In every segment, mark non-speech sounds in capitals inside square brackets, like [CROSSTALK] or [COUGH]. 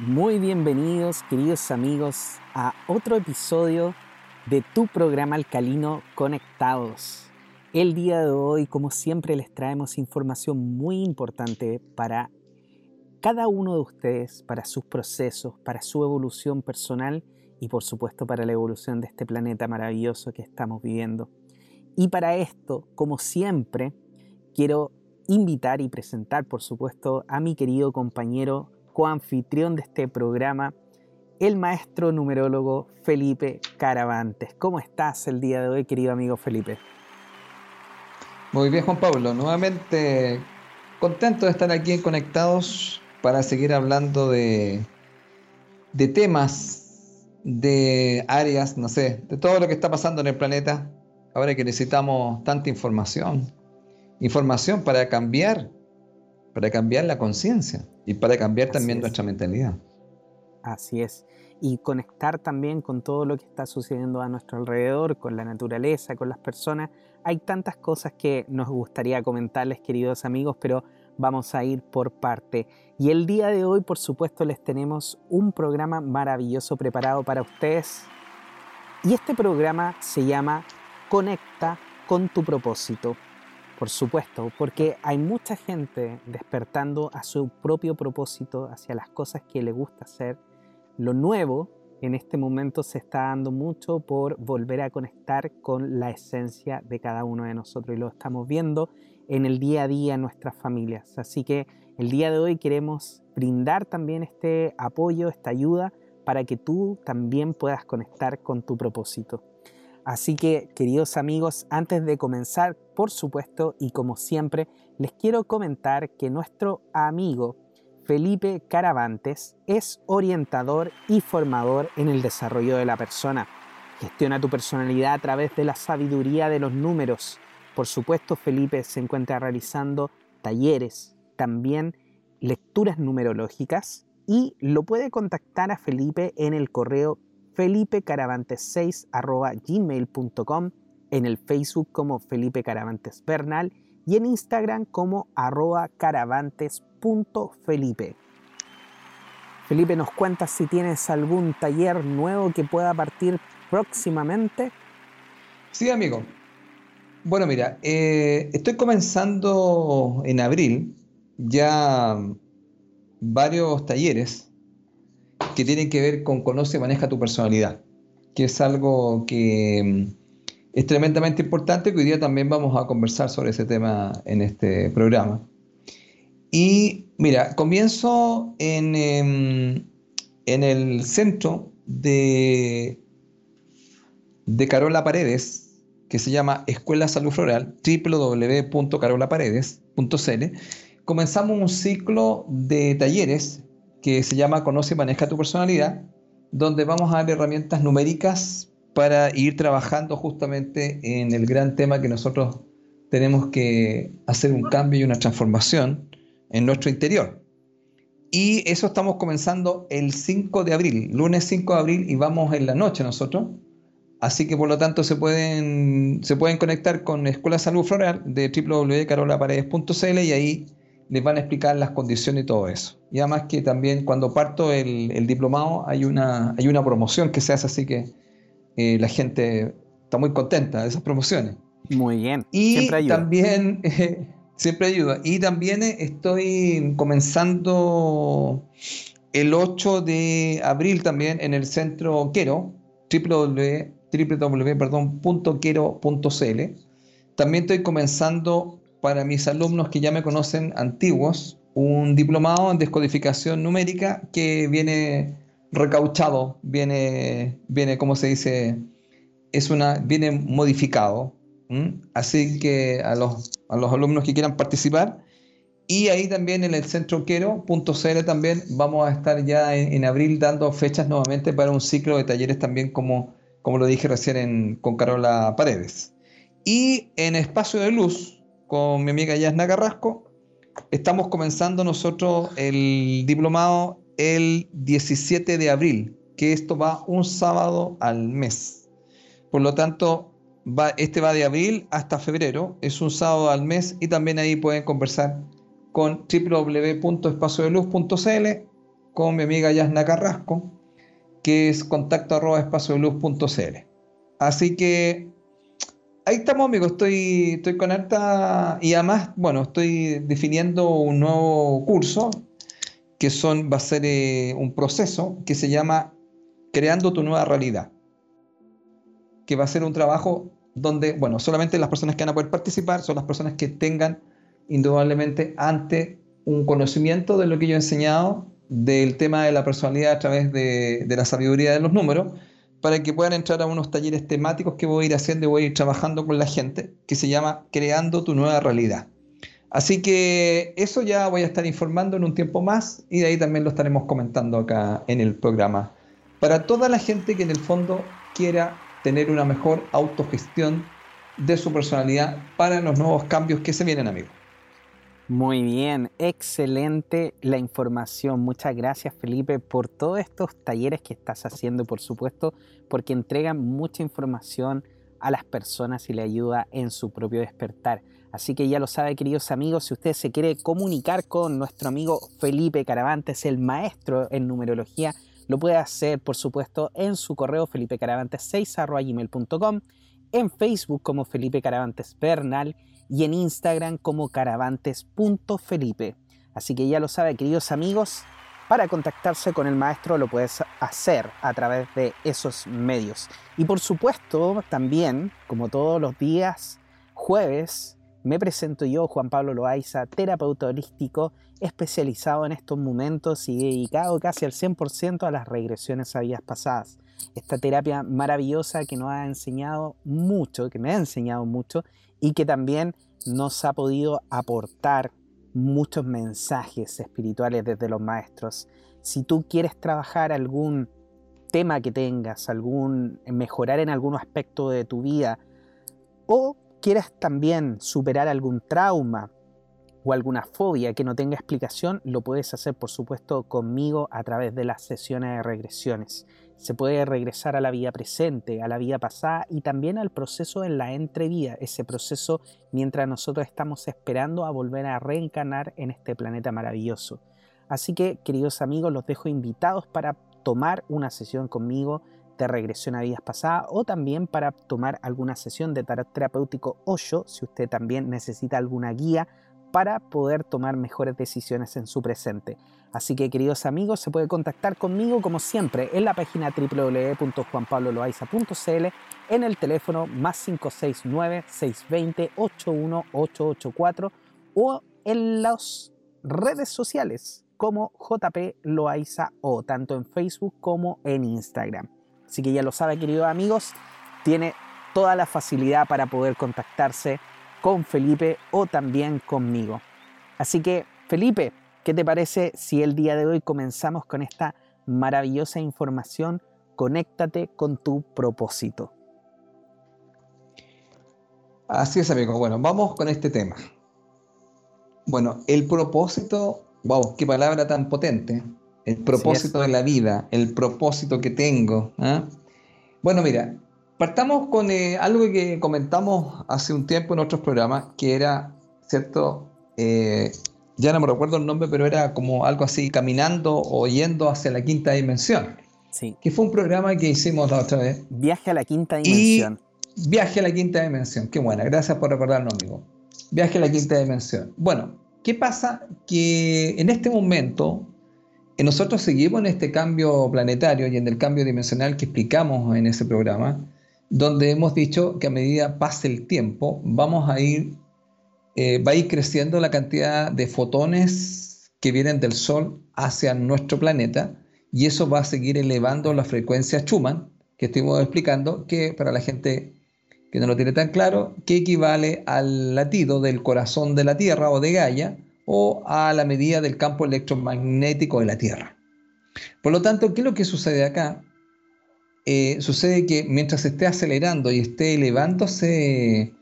Muy bienvenidos, queridos amigos, a otro episodio de tu programa alcalino Conectados. El día de hoy, como siempre, les traemos información muy importante para cada uno de ustedes, para sus procesos, para su evolución personal y por supuesto para la evolución de este planeta maravilloso que estamos viviendo. Y para esto, como siempre, quiero invitar y presentar, por supuesto, a mi querido compañero coanfitrión de este programa, el maestro numerólogo Felipe Caravantes. ¿Cómo estás el día de hoy, querido amigo Felipe? Muy bien, Juan Pablo. Nuevamente contento de estar aquí Conectados para seguir hablando de, de temas, de áreas, no sé, de todo lo que está pasando en el planeta. Ahora que necesitamos tanta información. Información para cambiar para cambiar la conciencia y para cambiar también nuestra mentalidad. Así es. Y conectar también con todo lo que está sucediendo a nuestro alrededor, con la naturaleza, con las personas. Hay tantas cosas que nos gustaría comentarles, queridos amigos, pero vamos a ir por parte. Y el día de hoy, por supuesto, les tenemos un programa maravilloso preparado para ustedes. Y este programa se llama Conecta con tu propósito. Por supuesto, porque hay mucha gente despertando a su propio propósito, hacia las cosas que le gusta hacer. Lo nuevo en este momento se está dando mucho por volver a conectar con la esencia de cada uno de nosotros y lo estamos viendo en el día a día en nuestras familias. Así que el día de hoy queremos brindar también este apoyo, esta ayuda para que tú también puedas conectar con tu propósito. Así que, queridos amigos, antes de comenzar, por supuesto, y como siempre, les quiero comentar que nuestro amigo Felipe Caravantes es orientador y formador en el desarrollo de la persona. Gestiona tu personalidad a través de la sabiduría de los números. Por supuesto, Felipe se encuentra realizando talleres, también lecturas numerológicas y lo puede contactar a Felipe en el correo felipecaravantes6 gmail.com, en el Facebook como Felipe Caravantes Bernal y en Instagram como arroba caravantes.felipe. Felipe, ¿nos cuentas si tienes algún taller nuevo que pueda partir próximamente? Sí, amigo. Bueno, mira, eh, estoy comenzando en abril ya varios talleres que tienen que ver con conoce maneja tu personalidad, que es algo que mm, es tremendamente importante, que hoy día también vamos a conversar sobre ese tema en este programa. Y mira, comienzo en, em, en el centro de, de Carola Paredes, que se llama Escuela Salud Floral, www.carolaparedes.cl. Comenzamos un ciclo de talleres que se llama Conoce y maneja tu personalidad, donde vamos a dar herramientas numéricas para ir trabajando justamente en el gran tema que nosotros tenemos que hacer un cambio y una transformación en nuestro interior. Y eso estamos comenzando el 5 de abril, lunes 5 de abril, y vamos en la noche nosotros. Así que por lo tanto se pueden, se pueden conectar con Escuela Salud Floral de www.carolaparedes.cl y ahí les van a explicar las condiciones y todo eso. Y además que también cuando parto el, diplomado hay una, hay una promoción que se hace, así que eh, la gente está muy contenta de esas promociones. Muy bien. Y siempre ayuda. también, [LAUGHS] siempre ayuda. Y también estoy comenzando el 8 de abril también en el centro Quero, www.quero.cl. También estoy comenzando para mis alumnos que ya me conocen antiguos, un diplomado en descodificación numérica que viene recauchado, viene, viene como se dice, es una, viene modificado. Así que a los, a los alumnos que quieran participar, y ahí también en el centro quero.cl también vamos a estar ya en, abril dando fechas nuevamente para un ciclo de talleres también como, como lo dije recién con Carola Paredes. Y en Espacio de Luz, con mi amiga Yasna Carrasco. Estamos comenzando nosotros el diplomado el 17 de abril, que esto va un sábado al mes. Por lo tanto, este va de abril hasta febrero, es un sábado al mes y también ahí pueden conversar con www.espaciodeluz.cl con mi amiga Yasna Carrasco, que es contacto arroba espacioluz.cl. Así que ahí estamos, amigos. Estoy, estoy con harta. Y además, bueno, estoy definiendo un nuevo curso que son, va a ser eh, un proceso que se llama Creando tu nueva realidad. Que va a ser un trabajo donde, bueno, solamente las personas que van a poder participar son las personas que tengan indudablemente ante un conocimiento de lo que yo he enseñado del tema de la personalidad a través de, de la sabiduría de los números para que puedan entrar a unos talleres temáticos que voy a ir haciendo y voy a ir trabajando con la gente, que se llama Creando tu nueva realidad. Así que eso ya voy a estar informando en un tiempo más y de ahí también lo estaremos comentando acá en el programa. Para toda la gente que en el fondo quiera tener una mejor autogestión de su personalidad para los nuevos cambios que se vienen, amigos. Muy bien, excelente la información. Muchas gracias Felipe por todos estos talleres que estás haciendo, por supuesto, porque entregan mucha información a las personas y le ayuda en su propio despertar. Así que ya lo sabe, queridos amigos, si usted se quiere comunicar con nuestro amigo Felipe Caravantes, el maestro en numerología, lo puede hacer, por supuesto, en su correo felipeCaravantes6.gmail.com, en Facebook como Felipe Caravantes Bernal y en Instagram como caravantes.felipe. Así que ya lo sabe, queridos amigos, para contactarse con el maestro lo puedes hacer a través de esos medios. Y por supuesto, también, como todos los días, jueves, me presento yo, Juan Pablo Loaiza, terapeuta holístico, especializado en estos momentos y dedicado casi al 100% a las regresiones a vidas pasadas. Esta terapia maravillosa que nos ha enseñado mucho, que me ha enseñado mucho y que también nos ha podido aportar muchos mensajes espirituales desde los maestros. Si tú quieres trabajar algún tema que tengas, algún mejorar en algún aspecto de tu vida o quieres también superar algún trauma o alguna fobia que no tenga explicación, lo puedes hacer por supuesto conmigo a través de las sesiones de regresiones. Se puede regresar a la vida presente, a la vida pasada y también al proceso en la entrevida, ese proceso mientras nosotros estamos esperando a volver a reencarnar en este planeta maravilloso. Así que, queridos amigos, los dejo invitados para tomar una sesión conmigo de regresión a vidas pasadas o también para tomar alguna sesión de tarot terapéutico 8 si usted también necesita alguna guía para poder tomar mejores decisiones en su presente. Así que queridos amigos, se puede contactar conmigo como siempre en la página www.juanpabloloaiza.cl en el teléfono más 569-620-81884 o en las redes sociales como JP Loaiza o tanto en Facebook como en Instagram. Así que ya lo sabe queridos amigos, tiene toda la facilidad para poder contactarse con Felipe o también conmigo. Así que, Felipe, ¿qué te parece si el día de hoy comenzamos con esta maravillosa información? Conéctate con tu propósito. Así es, amigo. Bueno, vamos con este tema. Bueno, el propósito, wow, qué palabra tan potente. El propósito de la vida, el propósito que tengo. ¿ah? Bueno, mira, Partamos con eh, algo que comentamos hace un tiempo en otros programas, que era, ¿cierto? Eh, ya no me recuerdo el nombre, pero era como algo así, caminando o yendo hacia la quinta dimensión. Sí. Que fue un programa que hicimos la otra vez. Viaje a la quinta dimensión. viaje a la quinta dimensión. Qué buena, gracias por recordarlo, amigo. Viaje a la quinta dimensión. Bueno, ¿qué pasa? Que en este momento eh, nosotros seguimos en este cambio planetario y en el cambio dimensional que explicamos en ese programa donde hemos dicho que a medida pase el tiempo, vamos a ir, eh, va a ir creciendo la cantidad de fotones que vienen del Sol hacia nuestro planeta y eso va a seguir elevando la frecuencia Schumann, que estuvimos explicando, que para la gente que no lo tiene tan claro, que equivale al latido del corazón de la Tierra o de Gaia o a la medida del campo electromagnético de la Tierra. Por lo tanto, ¿qué es lo que sucede acá? Eh, sucede que mientras esté acelerando y esté elevándose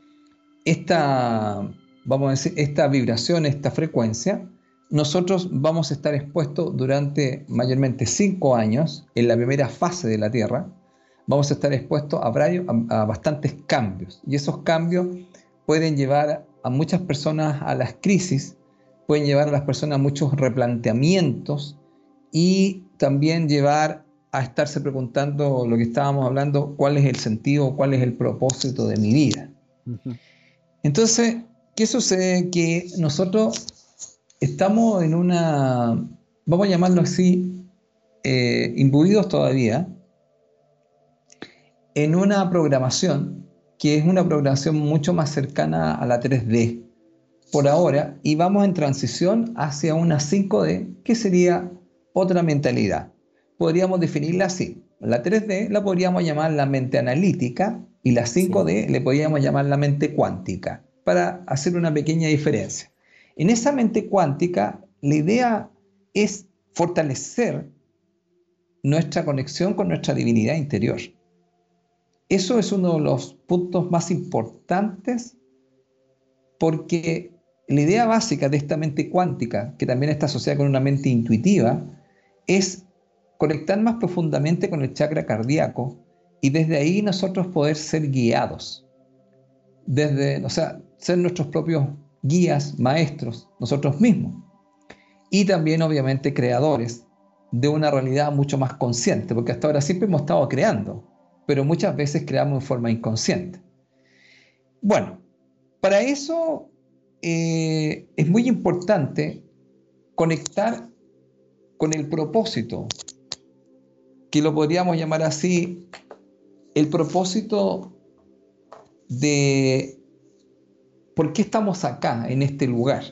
esta, vamos a decir, esta vibración, esta frecuencia, nosotros vamos a estar expuestos durante mayormente cinco años en la primera fase de la Tierra. Vamos a estar expuestos a, a, a bastantes cambios y esos cambios pueden llevar a muchas personas a las crisis, pueden llevar a las personas a muchos replanteamientos y también llevar a estarse preguntando lo que estábamos hablando, cuál es el sentido, cuál es el propósito de mi vida. Entonces, ¿qué sucede? Que nosotros estamos en una, vamos a llamarlo así, eh, imbuidos todavía en una programación que es una programación mucho más cercana a la 3D por ahora y vamos en transición hacia una 5D que sería otra mentalidad. Podríamos definirla así. La 3D la podríamos llamar la mente analítica y la 5D le podríamos llamar la mente cuántica para hacer una pequeña diferencia. En esa mente cuántica la idea es fortalecer nuestra conexión con nuestra divinidad interior. Eso es uno de los puntos más importantes porque la idea básica de esta mente cuántica, que también está asociada con una mente intuitiva, es conectar más profundamente con el chakra cardíaco y desde ahí nosotros poder ser guiados. Desde, o sea, ser nuestros propios guías, maestros, nosotros mismos. Y también, obviamente, creadores de una realidad mucho más consciente, porque hasta ahora siempre hemos estado creando, pero muchas veces creamos en forma inconsciente. Bueno, para eso eh, es muy importante conectar con el propósito, que lo podríamos llamar así, el propósito de por qué estamos acá, en este lugar.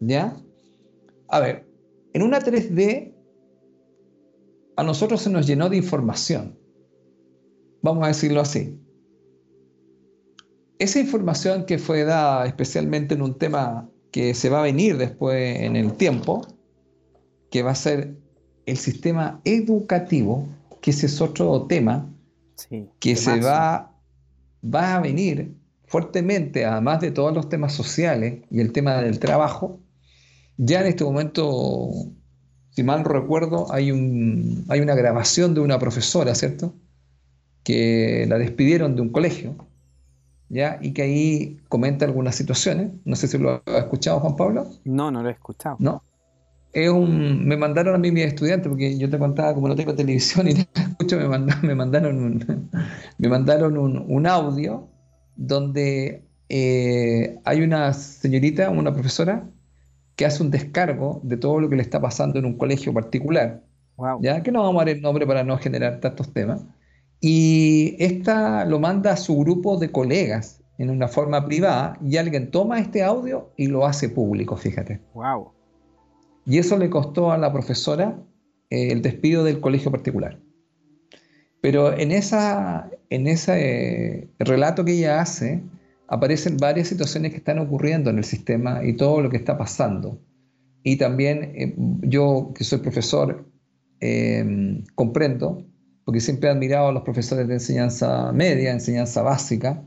¿Ya? A ver, en una 3D a nosotros se nos llenó de información. Vamos a decirlo así. Esa información que fue dada especialmente en un tema que se va a venir después en el tiempo, que va a ser el sistema educativo, que ese es otro tema que se va, va a venir fuertemente, además de todos los temas sociales y el tema del trabajo. Ya en este momento, si mal no recuerdo, hay, un, hay una grabación de una profesora, ¿cierto? Que la despidieron de un colegio, ¿ya? Y que ahí comenta algunas situaciones. No sé si lo ha escuchado, Juan Pablo. No, no lo he escuchado. No, me mandaron a mí mis estudiantes, porque yo te contaba, como no tengo televisión y [LAUGHS] no escucho, me mandaron, me mandaron, un, me mandaron un, audio donde eh, hay una señorita, una profesora, que hace un descargo de todo lo que le está pasando en un colegio particular. ¿ya? Que no vamos a dar el nombre para no generar tantos temas. Y esta lo manda a su grupo de colegas en una forma privada y alguien toma este audio y lo hace público, fíjate. Wow. Y eso le costó a la profesora eh, el despido del colegio particular. Pero en, esa, en ese eh, relato que ella hace, aparecen varias situaciones que están ocurriendo en el sistema y todo lo que está pasando. Y también eh, yo, que soy profesor, comprendo, porque siempre he admirado a los profesores de enseñanza media, enseñanza básica,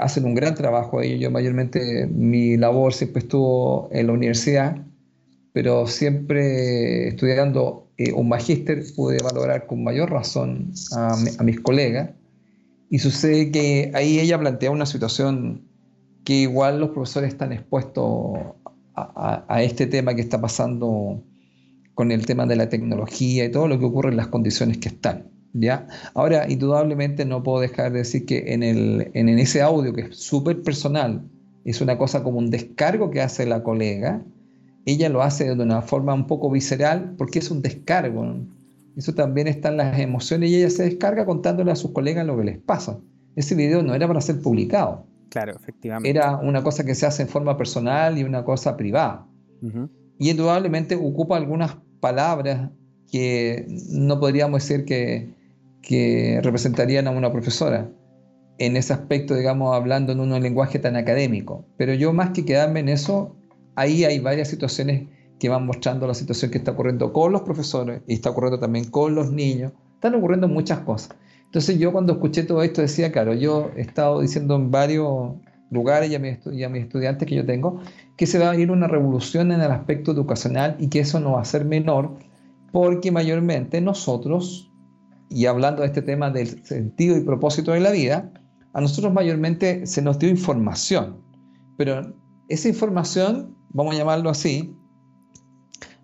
hacen un gran trabajo ellos. Yo mayormente mi labor siempre estuvo en la universidad pero siempre estudiando eh, un magíster pude valorar con mayor razón a, mis colegas. Y sucede que ahí ella plantea una situación que igual los profesores están expuestos a, este tema que está pasando con el tema de la tecnología y todo lo que ocurre en las condiciones que están. ¿ya? Ahora, indudablemente no puedo dejar de decir que en, el, en ese audio, que es súper personal, es una cosa como un descargo que hace la colega, ella lo hace de una forma un poco visceral porque es un descargo. Eso también está en las emociones y ella se descarga contándole a sus colegas lo que les pasa. Ese video no era para ser publicado. Claro, efectivamente. Era una cosa que se hace en forma personal y una cosa privada. Y indudablemente ocupa algunas palabras que no podríamos decir que, que representarían a una profesora en ese aspecto, digamos, hablando en un lenguaje tan académico. Pero yo más que quedarme en eso, ahí hay varias situaciones que van mostrando la situación que está ocurriendo con los profesores y está ocurriendo también con los niños. Están ocurriendo muchas cosas. Entonces yo cuando escuché todo esto decía, claro, yo he estado diciendo en varios lugares y a, mis, estudiantes que yo tengo que se va a venir una revolución en el aspecto educacional y que eso no va a ser menor porque mayormente nosotros, y hablando de este tema del sentido y propósito de la vida, a nosotros mayormente se nos dio información, pero esa información vamos a llamarlo así,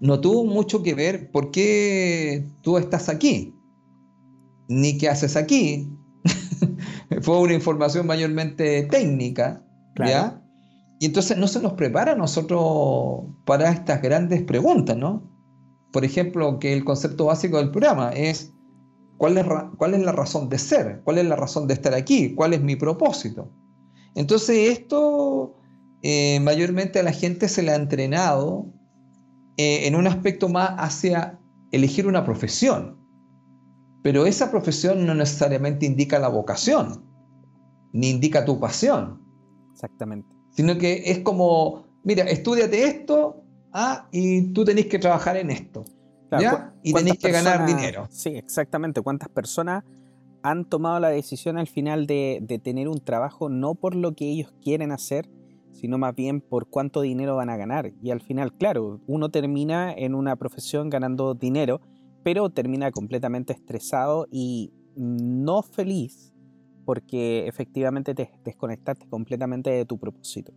no tuvo mucho que ver por qué tú estás aquí, ni qué haces aquí. [LAUGHS] Fue una información mayormente técnica, ¿ya? Y entonces no se nos prepara a nosotros para estas grandes preguntas, ¿no? Por ejemplo, que el concepto básico del programa es ¿cuál es, cuál es la razón de ser? ¿Cuál es la razón de estar aquí? ¿Cuál es mi propósito? Entonces esto eh, mayormente a la gente se le ha entrenado eh, en un aspecto más hacia elegir una profesión. Pero esa profesión no necesariamente indica la vocación, ni indica tu pasión. Exactamente. Sino que es como, mira, estudiate esto ah, y tú tenés que trabajar en esto. ¿ya? Y tenés que ganar dinero. Sí, exactamente. ¿Cuántas personas han tomado la decisión al final de, de tener un trabajo no por lo que ellos quieren hacer, sino más bien por cuánto dinero van a ganar. Y al final, claro, uno termina en una profesión ganando dinero, pero termina completamente estresado y no feliz porque efectivamente te desconectaste completamente de tu propósito.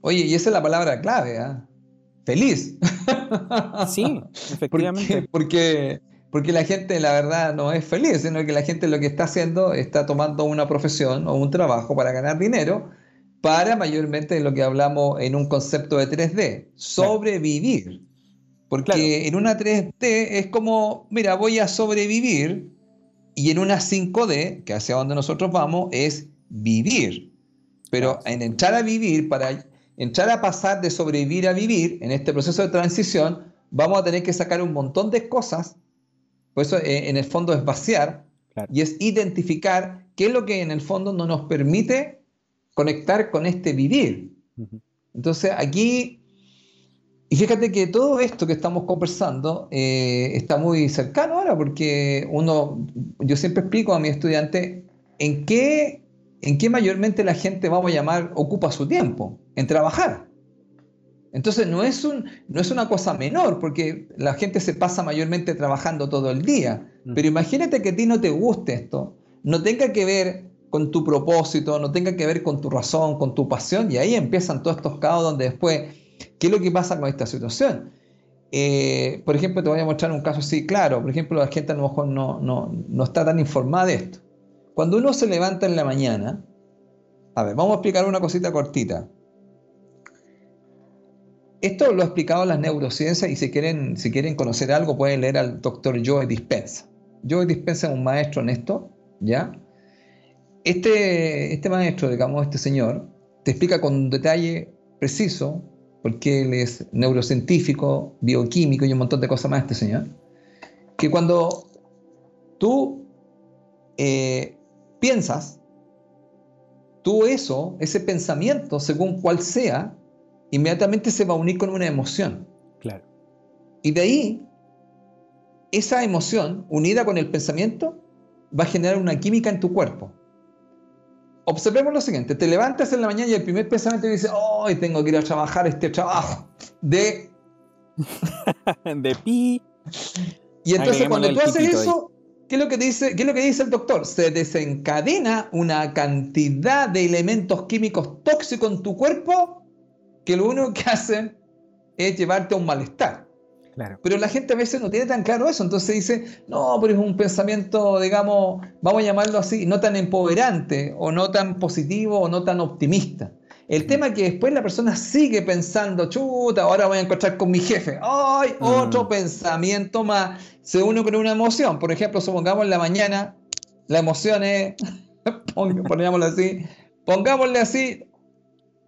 Oye, y esa es la palabra clave, ¿ah? Feliz. Sí, [LAUGHS] efectivamente. Porque, porque la gente, la verdad, no es feliz, sino que la gente lo que está haciendo está tomando una profesión o un trabajo para ganar dinero para mayormente lo que hablamos en un concepto de 3D, sobrevivir. Porque en una 3D es como, mira, voy a sobrevivir, y en una 5D, que hacia donde nosotros vamos, es vivir. Pero en entrar a vivir, para entrar a pasar de sobrevivir a vivir, en este proceso de transición, vamos a tener que sacar un montón de cosas, por eso eh, en el fondo es vaciar, y es identificar qué es lo que en el fondo no nos permite conectar con este vivir. Entonces aquí, y fíjate que todo esto que estamos conversando eh, está muy cercano ahora, porque uno, yo siempre explico a mi estudiante en qué, en qué mayormente la gente, vamos a llamar, ocupa su tiempo, en trabajar. Entonces no es, un, no es una cosa menor, porque la gente se pasa mayormente trabajando todo el día. Pero imagínate que a ti no te guste esto, no tenga que ver con tu propósito, no tenga que ver con tu razón, con tu pasión, y ahí empiezan todos estos caos donde después, ¿qué es lo que pasa con esta situación? Eh, por ejemplo, te voy a mostrar un caso así, claro, por ejemplo, la gente a lo mejor no, no, no está tan informada de esto. Cuando uno se levanta en la mañana, a ver, vamos a explicar una cosita cortita. Esto lo ha explicado las neurociencias y si quieren, si quieren conocer algo pueden leer al doctor Joe Dispensa. Joe Dispensa es un maestro en esto, ¿ya? Este, este maestro, digamos, este señor, te explica con detalle preciso, porque él es neurocientífico, bioquímico y un montón de cosas más, este señor, que cuando tú eh, piensas, tú eso, ese pensamiento, según cual sea, inmediatamente se va a unir con una emoción. Claro. Y de ahí, esa emoción, unida con el pensamiento, va a generar una química en tu cuerpo observemos lo siguiente, te levantas en la mañana y el primer pensamiento dice, hoy tengo que ir a trabajar este trabajo de... [LAUGHS] de pi. Y entonces cuando tú haces eso, ¿qué es, lo que dice, ¿qué es lo que dice el doctor? Se desencadena una cantidad de elementos químicos tóxicos en tu cuerpo que lo único que hacen es llevarte a un malestar. Pero la gente a veces no tiene tan claro eso, entonces dice, no, pero es un pensamiento, digamos, vamos a llamarlo así, no tan empoderante, o no tan positivo, o no tan optimista. El tema es que después la persona sigue pensando, chuta, ahora voy a encontrar con mi jefe. ¡Ay! Mm. Otro pensamiento más. Se une con una emoción. Por ejemplo, supongamos en la mañana, la emoción es, [LAUGHS] pongámoslo así, pongámosle así,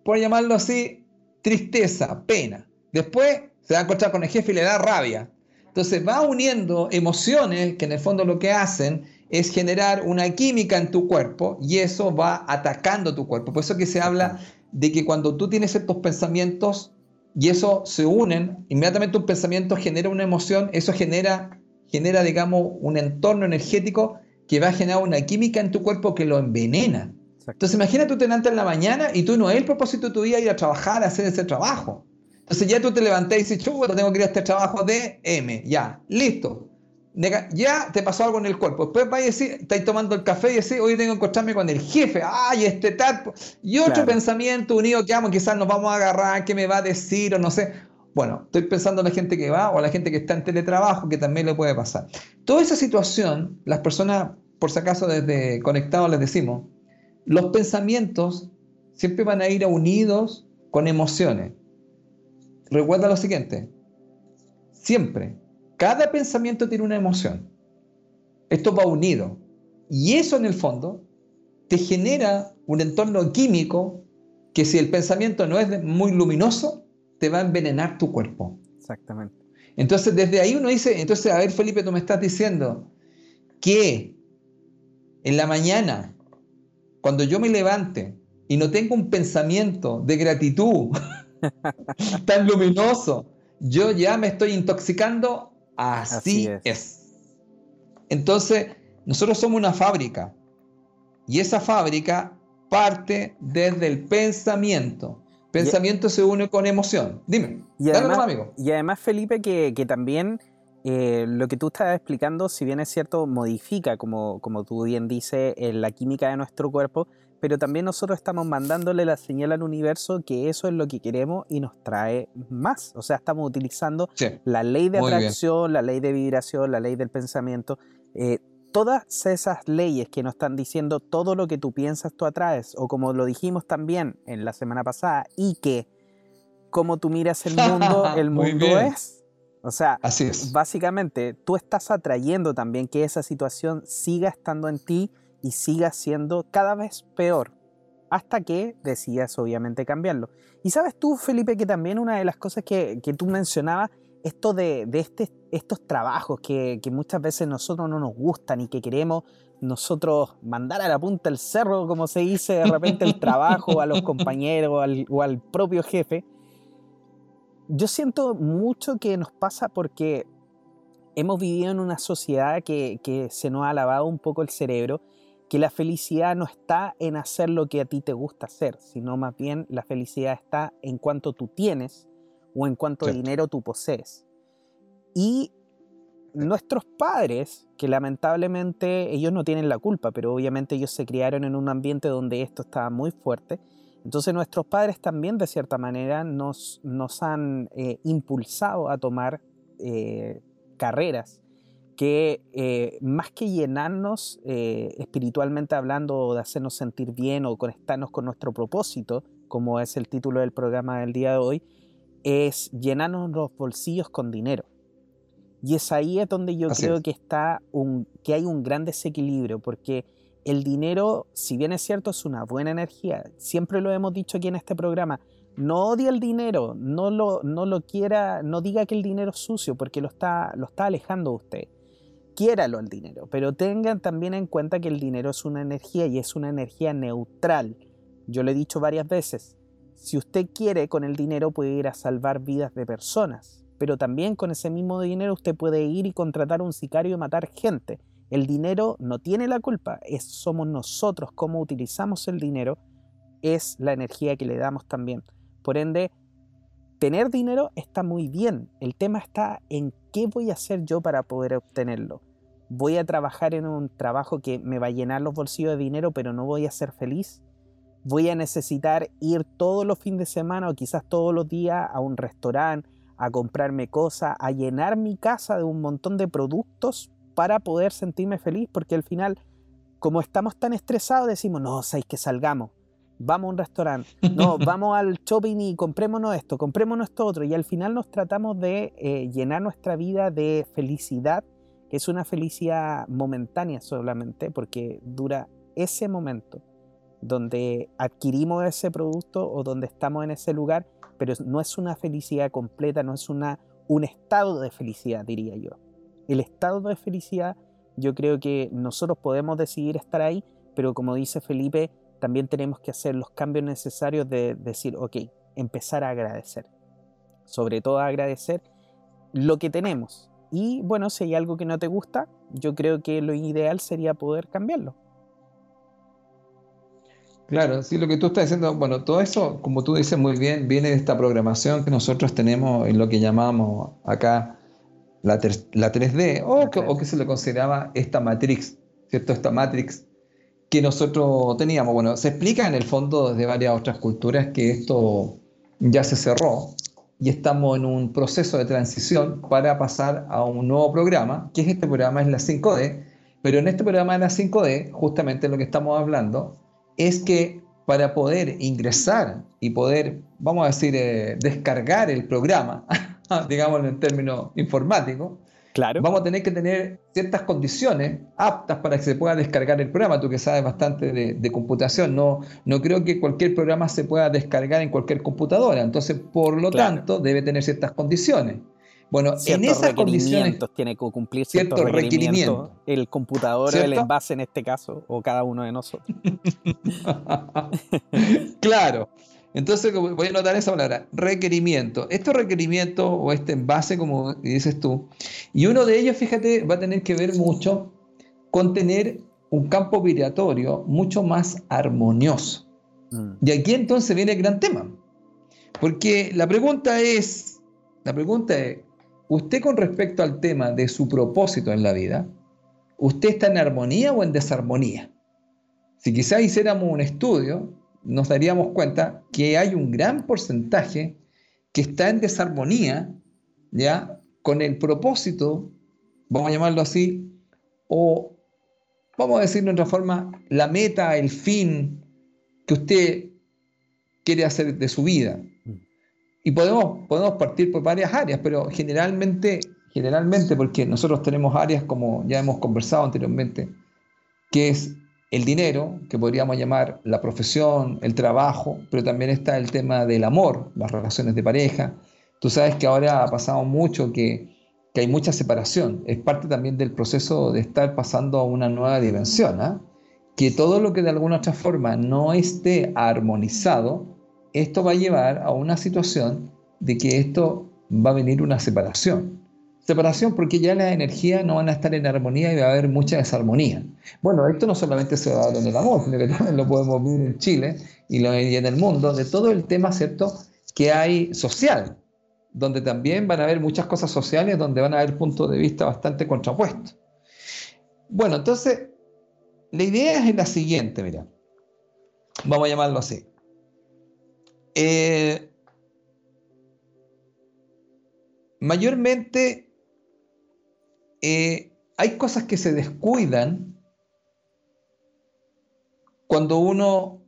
por llamarlo así, tristeza, pena. Después se va a encontrar con el jefe y le da rabia. Entonces va uniendo emociones que en el fondo lo que hacen es generar una química en tu cuerpo y eso va atacando tu cuerpo. Por eso que se habla de que cuando tú tienes estos pensamientos y eso se unen, inmediatamente un pensamiento genera una emoción, eso genera, genera digamos, un entorno energético que va a generar una química en tu cuerpo que lo envenena. Entonces imagínate tú te levantas en la mañana y tú no es el propósito de tu día ir a trabajar, a hacer ese trabajo. Entonces ya tú te levantas y dices, chuta, tengo que ir a este trabajo de M, ya, listo. Ya te pasó algo en el cuerpo. Después vas y decís, estáis tomando el café y decís, hoy tengo que encontrarme con el jefe, ay, este tal. Y otro pensamiento unido que amo, quizás nos vamos a agarrar, qué me va a decir o no sé. Bueno, estoy pensando en la gente que va o a la gente que está en teletrabajo, que también le puede pasar. Toda esa situación, las personas, por si acaso desde conectados les decimos, los pensamientos siempre van a ir unidos con emociones. Recuerda lo siguiente, siempre, cada pensamiento tiene una emoción. Esto va unido. Y eso en el fondo te genera un entorno químico que si el pensamiento no es muy luminoso, te va a envenenar tu cuerpo. Exactamente. Entonces, desde ahí uno dice, entonces, a ver, Felipe, tú me estás diciendo que en la mañana, cuando yo me levante y no tengo un pensamiento de gratitud [LAUGHS] [LAUGHS] tan luminoso, yo ya me estoy intoxicando. Así, es. Entonces, nosotros somos una fábrica y esa fábrica parte desde el pensamiento. Pensamiento se une con emoción. Dime. Y además, amigo. Y además Felipe, que, también eh, lo que tú estás explicando, si bien es cierto, modifica, como, como tú bien dices, eh, la química de nuestro cuerpo, pero también nosotros estamos mandándole la señal al universo que eso es lo que queremos y nos trae más. O sea, estamos utilizando la ley de atracción, la ley de vibración, la ley del pensamiento. Eh, todas esas leyes que nos están diciendo todo lo que tú piensas tú atraes, o como lo dijimos también en la semana pasada, y que como tú miras el mundo, [LAUGHS] el mundo es. O sea, Así básicamente tú estás atrayendo también que esa situación siga estando en ti y siga siendo cada vez peor, hasta que decidas obviamente cambiarlo. Y sabes tú, Felipe, que también una de las cosas que, que tú mencionabas esto de, este, estos trabajos que, muchas veces nosotros no nos gustan y que queremos nosotros mandar a la punta del cerro, como se dice de repente el trabajo, a los compañeros o al, propio jefe, yo siento mucho que nos pasa porque hemos vivido en una sociedad que, que, se nos ha lavado un poco el cerebro, que la felicidad no está en hacer lo que a ti te gusta hacer, sino más bien la felicidad está en cuanto tú tienes o en cuánto dinero tú posees. Y nuestros padres, que lamentablemente ellos no tienen la culpa, pero obviamente ellos se criaron en un ambiente donde esto estaba muy fuerte, entonces nuestros padres también de cierta manera nos, nos han eh, impulsado a tomar eh, carreras que eh, más que llenarnos espiritualmente hablando o de hacernos sentir bien o conectarnos con nuestro propósito, como es el título del programa del día de hoy, es llenarnos los bolsillos con dinero. Y es ahí es donde yo creo que está un, que hay un gran desequilibrio, porque el dinero, si bien es cierto, es una buena energía, siempre lo hemos dicho aquí en este programa, no odia el dinero, no lo, no lo quiera, no diga que el dinero es sucio, porque lo está, lo está alejando de usted. Quiéralo el dinero, pero tengan también en cuenta que el dinero es una energía y es una energía neutral. Yo lo he dicho varias veces, si usted quiere con el dinero puede ir a salvar vidas de personas, pero también con ese mismo dinero usted puede ir y contratar un sicario y matar gente. El dinero no tiene la culpa, es, somos nosotros cómo utilizamos el dinero, es la energía que le damos también. Por ende, tener dinero está muy bien, el tema está en qué voy a hacer yo para poder obtenerlo. Voy a trabajar en un trabajo que me va a llenar los bolsillos de dinero, pero no voy a ser feliz voy a necesitar ir todos los fines de semana o quizás todos los días a un restaurante, a comprarme cosas, a llenar mi casa de un montón de productos para poder sentirme feliz, porque al final, como estamos tan estresados, decimos, no, sabéis que salgamos, vamos a un restaurante, [LAUGHS] no, vamos al shopping y comprémonos esto, comprémonos esto otro, y al final nos tratamos de eh, llenar nuestra vida de felicidad, que es una felicidad momentánea solamente, porque dura ese momento donde adquirimos ese producto o donde estamos en ese lugar, pero no es una felicidad completa, no es una, un estado de felicidad, diría yo. El estado de felicidad, yo creo que nosotros podemos decidir estar ahí, pero como dice Felipe, también tenemos que hacer los cambios necesarios de decir, ok, empezar a agradecer. Sobre todo agradecer lo que tenemos. Y bueno, si hay algo que no te gusta, yo creo que lo ideal sería poder cambiarlo. Claro, sí, lo que tú estás diciendo, bueno, todo eso, como tú dices muy bien, viene de esta programación que nosotros tenemos en lo que llamamos acá la, la 3D, o, que, se le consideraba esta matrix, ¿cierto? Esta matrix que nosotros teníamos. Bueno, se explica en el fondo desde varias otras culturas que esto ya se cerró, y estamos en un proceso de transición para pasar a un nuevo programa, que es este programa, es la 5D, pero en este programa de la 5D, justamente lo que estamos hablando, es que para poder ingresar y poder, vamos a decir, eh, descargar el programa, [LAUGHS] digamos en términos informáticos, Claro. Vamos a tener que tener ciertas condiciones aptas para que se pueda descargar el programa. Tú que sabes bastante de, computación, no, no creo que cualquier programa se pueda descargar en cualquier computadora. Entonces, por lo tanto, debe tener ciertas condiciones. Bueno, en esas condiciones tiene que cumplir ciertos, requerimientos, el computador, el envase en este caso, o cada uno de nosotros. [LAUGHS] claro. Entonces voy a notar esa palabra, requerimiento. Estos requerimientos o este envase, como dices tú, y uno de ellos, fíjate, va a tener que ver mucho con tener un campo vibratorio mucho más armonioso. Mm. Y aquí entonces viene el gran tema. Porque la pregunta es, la pregunta es, usted con respecto al tema de su propósito en la vida, ¿usted está en armonía o en desarmonía? Si quizás hiciéramos un estudio, nos daríamos cuenta que hay un gran porcentaje que está en desarmonía, ¿ya? Con el propósito, vamos a llamarlo así, o vamos a decirlo de otra forma, la meta, el fin que usted quiere hacer de su vida. Mm. Y podemos, podemos partir por varias áreas, pero generalmente, generalmente, porque nosotros tenemos áreas como ya hemos conversado anteriormente, que es el dinero, que podríamos llamar la profesión, el trabajo, pero también está el tema del amor, las relaciones de pareja. Tú sabes que ahora ha pasado mucho que, hay mucha separación. Es parte también del proceso de estar pasando a una nueva dimensión. ¿ah? Que todo lo que de alguna otra forma no esté armonizado, esto va a llevar a una situación de que esto va a venir una separación. Separación porque ya las energías no van a estar en armonía y va a haber mucha desarmonía. Bueno, esto no solamente se va a dar en el amor, que también lo podemos ver en Chile y, en el mundo, de todo el tema, ¿cierto?, que hay social, donde también van a haber muchas cosas sociales, donde van a haber puntos de vista bastante contrapuestos. Bueno, entonces, la idea es la siguiente, mira. Vamos a llamarlo así. Eh, mayormente eh, hay cosas que se descuidan cuando uno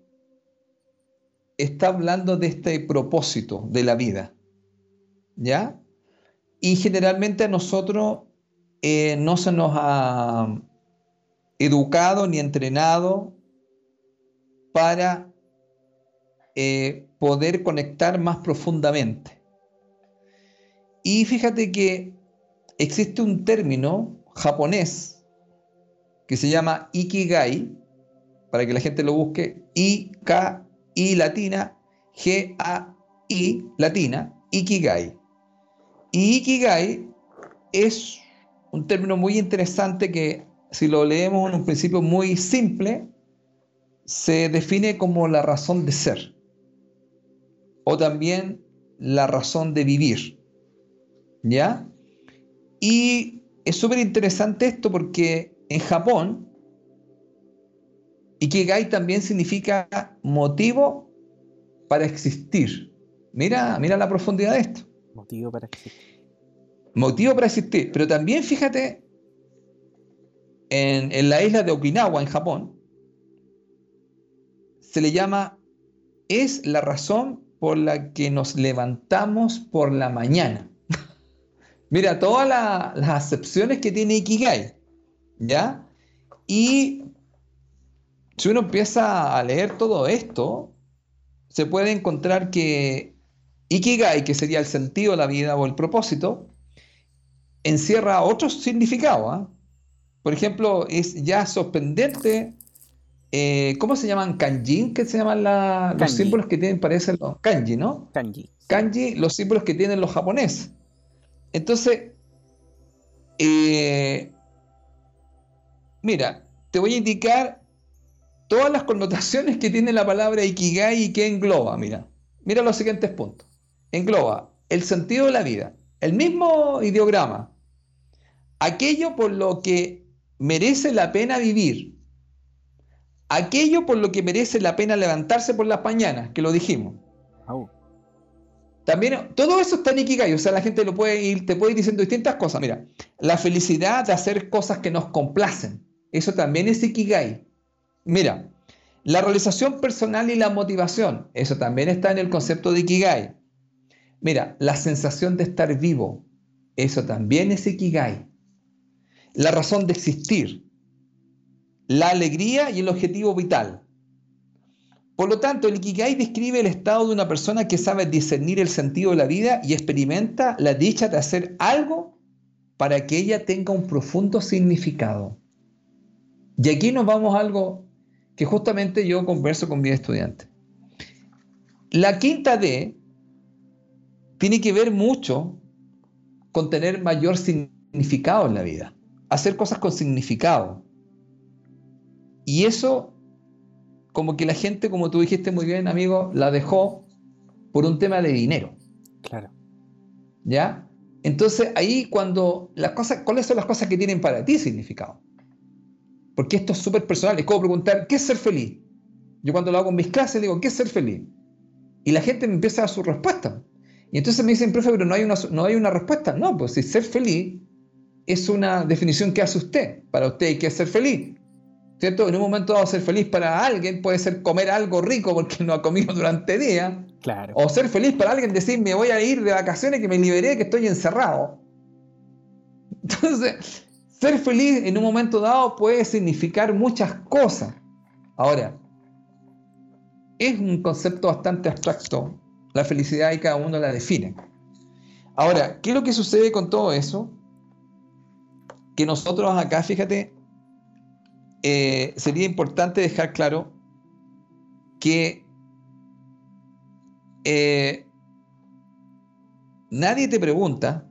está hablando de este propósito de la vida. ¿Ya? Y generalmente a nosotros eh, no se nos ha educado ni entrenado para eh, poder conectar más profundamente. Y fíjate que existe un término japonés que se llama Ikigai, para que la gente lo busque, I-K-I latina, G-A-I latina, Ikigai. Y Ikigai es un término muy interesante que si lo leemos en un principio muy simple, se define como la razón de ser o también la razón de vivir. ¿Ya? Y es súper interesante esto porque en Japón, Ikigai también significa motivo para existir. Mira, mira la profundidad de esto. Motivo para existir. Motivo para existir. Pero también fíjate, en, en la isla de Okinawa, en Japón, se le llama, es la razón por la que nos levantamos por la mañana. Mira, todas las acepciones que tiene Ikigai, ¿ya? Y si uno empieza a leer todo esto, se puede encontrar que Ikigai, que sería el sentido de la vida o el propósito, encierra otros significados. ¿ah? Por ejemplo, es ya sorprendente, eh, ¿cómo se llaman? Kanji, que se llaman los símbolos que tienen, parecen los kanji, ¿no? Kanji. Kanji, los símbolos que tienen los japoneses. Entonces, eh, mira, te voy a indicar todas las connotaciones que tiene la palabra Ikigai y que engloba, mira. Mira los siguientes puntos. Engloba el sentido de la vida, el mismo ideograma, aquello por lo que merece la pena vivir, aquello por lo que merece la pena levantarse por las mañanas, que lo dijimos. También, todo eso está en Ikigai, o sea, la gente lo puede ir, te puede ir diciendo distintas cosas. Mira, la felicidad de hacer cosas que nos complacen, eso también es Ikigai. Mira, la realización personal y la motivación, eso también está en el concepto de Ikigai. Mira, la sensación de estar vivo, eso también es Ikigai. La razón de existir, la alegría y el objetivo vital. Por lo tanto, el Ikigai describe el estado de una persona que sabe discernir el sentido de la vida y experimenta la dicha de hacer algo para que ella tenga un profundo significado. Y aquí nos vamos a algo que justamente yo converso con mis estudiantes. La quinta D tiene que ver mucho con tener mayor significado en la vida, hacer cosas con significado. Y eso, como que la gente, como tú dijiste muy bien, amigo, la dejó por un tema de dinero. Claro. ¿Ya? Entonces ahí cuando las cosas, ¿cuáles son las cosas que tienen para ti significado? Porque esto es súper personal, es como preguntar, ¿qué es ser feliz? Yo cuando lo hago en mis clases digo, ¿qué es ser feliz? Y la gente me empieza a dar su respuesta. Y entonces me dicen, profe, pero no hay una, no hay una respuesta. No, pues si ser feliz es una definición que hace usted. Para usted hay que ser feliz. ¿Cierto? En un momento dado ser feliz para alguien puede ser comer algo rico porque no ha comido durante días. Claro. O ser feliz para alguien decir, me voy a ir de vacaciones, que me liberé, que estoy encerrado. Entonces, ser feliz en un momento dado puede significar muchas cosas. Ahora, es un concepto bastante abstracto la felicidad y cada uno la define. Ahora, ¿qué es lo que sucede con todo eso? Que nosotros acá, fíjate, eh, sería importante dejar claro que eh, nadie te pregunta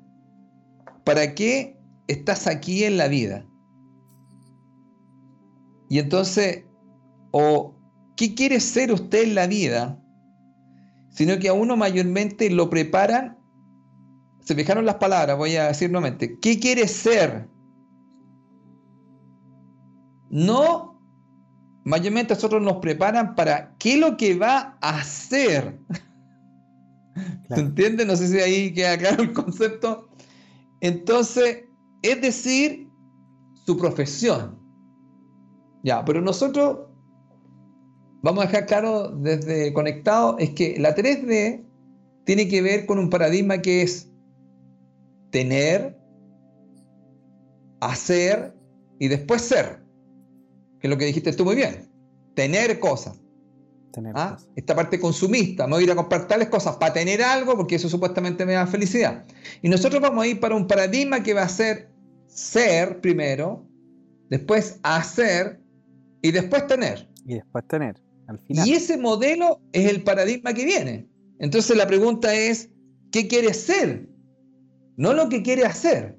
para qué estás aquí en la vida. Y entonces, o qué quiere ser usted en la vida, sino que a uno mayormente lo preparan. Se fijaron las palabras, voy a decir nuevamente. ¿Qué quiere ser? No, mayormente nosotros nos preparan para qué es lo que va a hacer. ¿Se entiende? No sé si ahí queda claro el concepto. Entonces, es decir, su profesión. Ya, pero nosotros vamos a dejar claro desde conectado, es que la 3D tiene que ver con un paradigma que es tener, hacer y después ser. Que es lo que dijiste tú muy bien. Tener cosas. Tener ¿Ah? cosas. Esta parte consumista. Me voy a ir a comprar tales cosas para tener algo porque eso supuestamente me da felicidad. Y nosotros vamos a ir para un paradigma que va a ser ser primero, después hacer y después tener. Y después tener. Al final. Y ese modelo es el paradigma que viene. Entonces la pregunta es, ¿qué quiere ser? No lo que quiere hacer.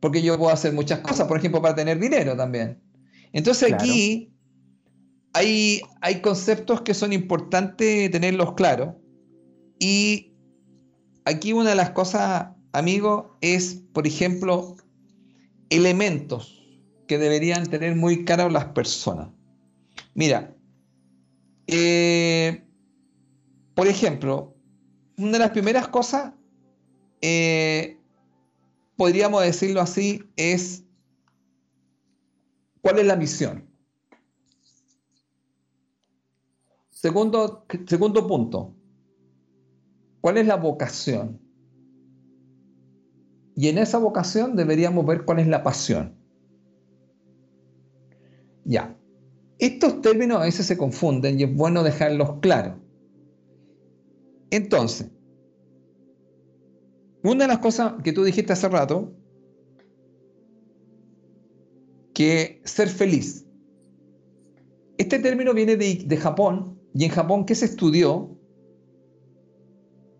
Porque yo puedo hacer muchas cosas, por ejemplo, para tener dinero también. Entonces Claro. aquí hay, hay conceptos que son importantes tenerlos claros. Y aquí una de las cosas, amigo, es, por ejemplo, elementos que deberían tener muy claros las personas. Mira, eh, por ejemplo, una de las primeras cosas, eh, podríamos decirlo así, es cuál es la misión. Segundo, segundo punto, ¿cuál es la vocación? Y en esa vocación deberíamos ver cuál es la pasión. Ya, estos términos a veces se confunden y es bueno dejarlos claros. Entonces, una de las cosas que tú dijiste hace rato, que ser feliz. Este término viene de, de Japón y en Japón, ¿qué se estudió?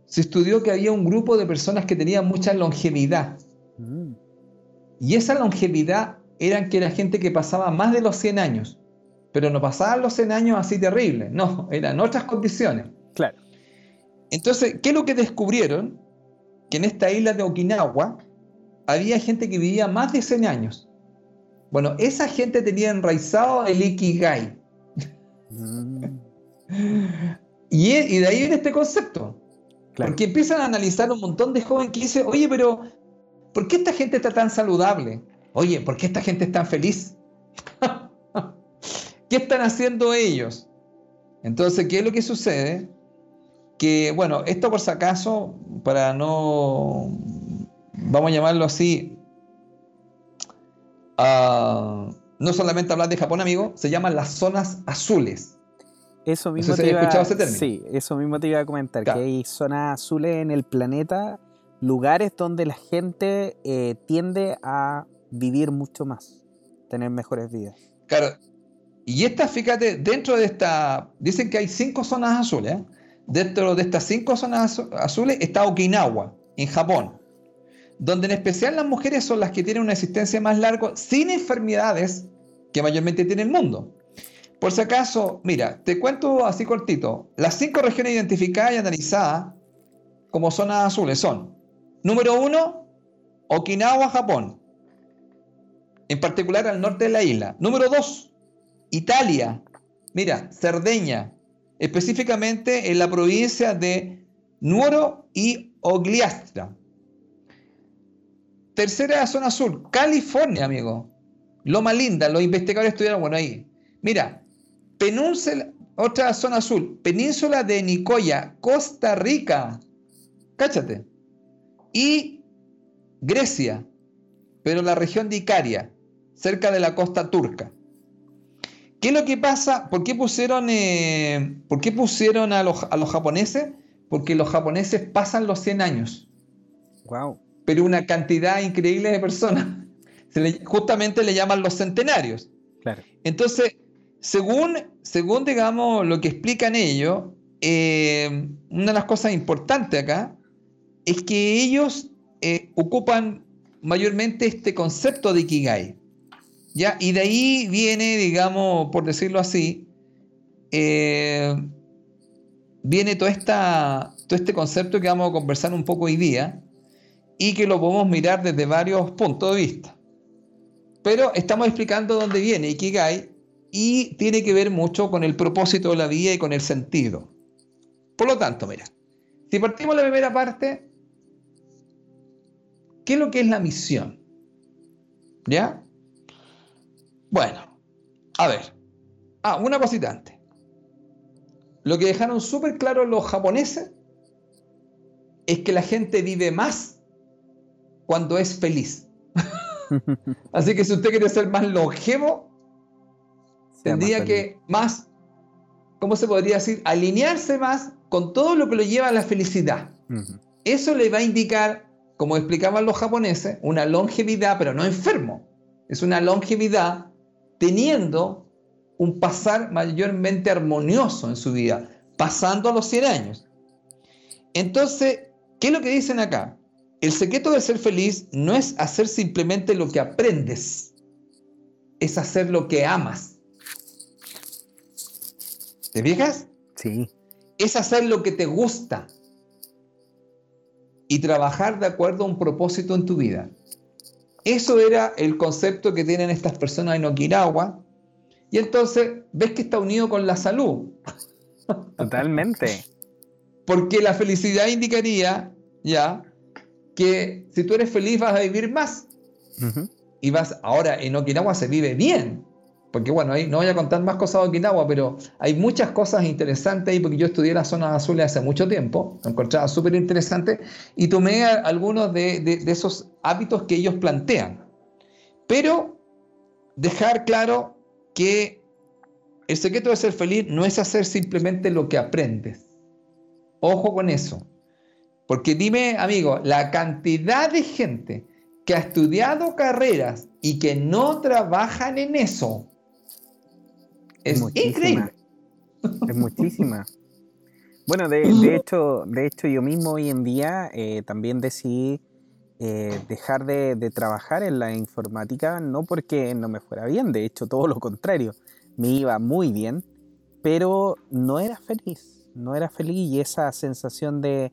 Se estudió que había un grupo de personas que tenían mucha longevidad. Mm, Y esa longevidad eran que era gente que pasaba más de los 100 años. Pero no pasaban los 100 años así terribles, no, eran otras condiciones. claro. Entonces, ¿qué es lo que descubrieron? Que en esta isla de Okinawa había gente que vivía más de 100 años. Bueno, esa gente tenía enraizado el Ikigai. Mm, [LAUGHS] Y, y de ahí viene este concepto. Porque empiezan a analizar un montón de jóvenes que dicen, oye, pero ¿por qué esta gente está tan saludable? Oye, ¿por qué esta gente es tan feliz? [LAUGHS] ¿Qué están haciendo ellos? Entonces, ¿qué es lo que sucede? Que, bueno, esto por si acaso, para no, vamos a llamarlo así, uh, no solamente hablar de Japón, amigo, se llaman las zonas azules. Eso mismo, te iba, sí, eso mismo te iba a comentar, que hay zonas azules en el planeta, lugares donde la gente eh, tiende a vivir mucho más, tener mejores vidas. Claro, y esta, fíjate, dentro de esta, dicen que hay cinco zonas azules, ¿eh? dentro de estas cinco zonas azules está Okinawa, en Japón donde en especial las mujeres son las que tienen una existencia más larga sin enfermedades que mayormente tiene el mundo. Por si acaso, mira, te cuento así cortito. Las cinco regiones identificadas y analizadas como zonas azules son, número uno, Okinawa, Japón, en particular al norte de la isla. Número dos, Italia, mira, Cerdeña, específicamente en la provincia de Nuoro y Ogliastra. Tercera zona azul, California, amigo. Loma Linda, los investigadores estudiaron, bueno, ahí. Mira, península, otra zona azul, península de Nicoya, Costa Rica. Cáchate. Y Grecia, pero la región de Icaria, cerca de la costa turca. ¿Qué es lo que pasa? ¿Por qué pusieron, eh, ¿por qué pusieron a, los, a los japoneses? Porque los japoneses pasan los 100 años. Wow pero una cantidad increíble de personas. [LAUGHS] justamente le llaman los centenarios. Entonces, según, según, digamos, lo que explican ellos, eh, una de las cosas importantes acá es que ellos eh, ocupan mayormente este concepto de Ikigai. ¿ya? Y de ahí viene, digamos, por decirlo así, eh, viene todo, esta, todo este concepto que vamos a conversar un poco hoy día, y que lo podemos mirar desde varios puntos de vista. Pero estamos explicando dónde viene Ikigai y tiene que ver mucho con el propósito de la vida y con el sentido. Por lo tanto, mira, si partimos la primera parte, ¿qué es lo que es la misión? ¿Ya? Bueno, a ver. Ah, una cosita antes. Lo que dejaron súper claro los japoneses es que la gente vive más cuando es feliz. [LAUGHS] Así que si usted quiere ser más longevo, tendría que más, ¿cómo se podría decir? Alinearse más con todo lo que lo lleva a la felicidad. Eso le va a indicar, como explicaban los japoneses, una longevidad, pero no enfermo. Es una longevidad teniendo un pasar mayormente armonioso en su vida, pasando a los 100 años. Entonces, ¿qué es lo que dicen acá? El secreto de ser feliz no es hacer simplemente lo que aprendes, es hacer lo que amas. ¿Te fijas? Sí. Es hacer lo que te gusta y trabajar de acuerdo a un propósito en tu vida. Eso era el concepto que tienen estas personas en Okinawa. Y entonces ves que está unido con la salud. Totalmente. Porque la felicidad indicaría, ya, que si tú eres feliz vas a vivir más. Y vas, ahora en Okinawa se vive bien. Porque bueno, ahí no voy a contar más cosas de Okinawa, pero hay muchas cosas interesantes ahí, porque yo estudié las zonas azules hace mucho tiempo, lo encontraba súper interesante, y tomé algunos de, de esos hábitos que ellos plantean. Pero dejar claro que el secreto de ser feliz no es hacer simplemente lo que aprendes. Ojo con eso. Porque dime, amigo, la cantidad de gente que ha estudiado carreras y que no trabajan en eso es, increíble. Es muchísima. [LAUGHS] Bueno, de, hecho, de hecho, yo mismo hoy en día eh, también decidí eh, dejar de, de, trabajar en la informática, no porque no me fuera bien, de hecho, todo lo contrario, me iba muy bien, pero no era feliz, no era feliz y esa sensación de,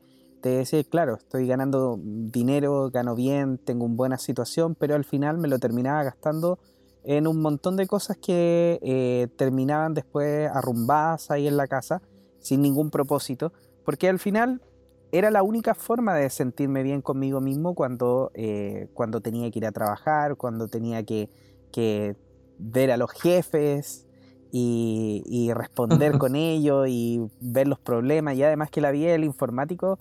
decir, claro, estoy ganando dinero, gano bien, tengo una buena situación, pero al final me lo terminaba gastando en un montón de cosas que eh, terminaban después arrumbadas ahí en la casa, sin ningún propósito, porque al final era la única forma de sentirme bien conmigo mismo cuando, eh, cuando tenía que ir a trabajar, cuando tenía que, que ver a los jefes y, y responder [LAUGHS] con ellos y ver los problemas. Y además que la vida del informático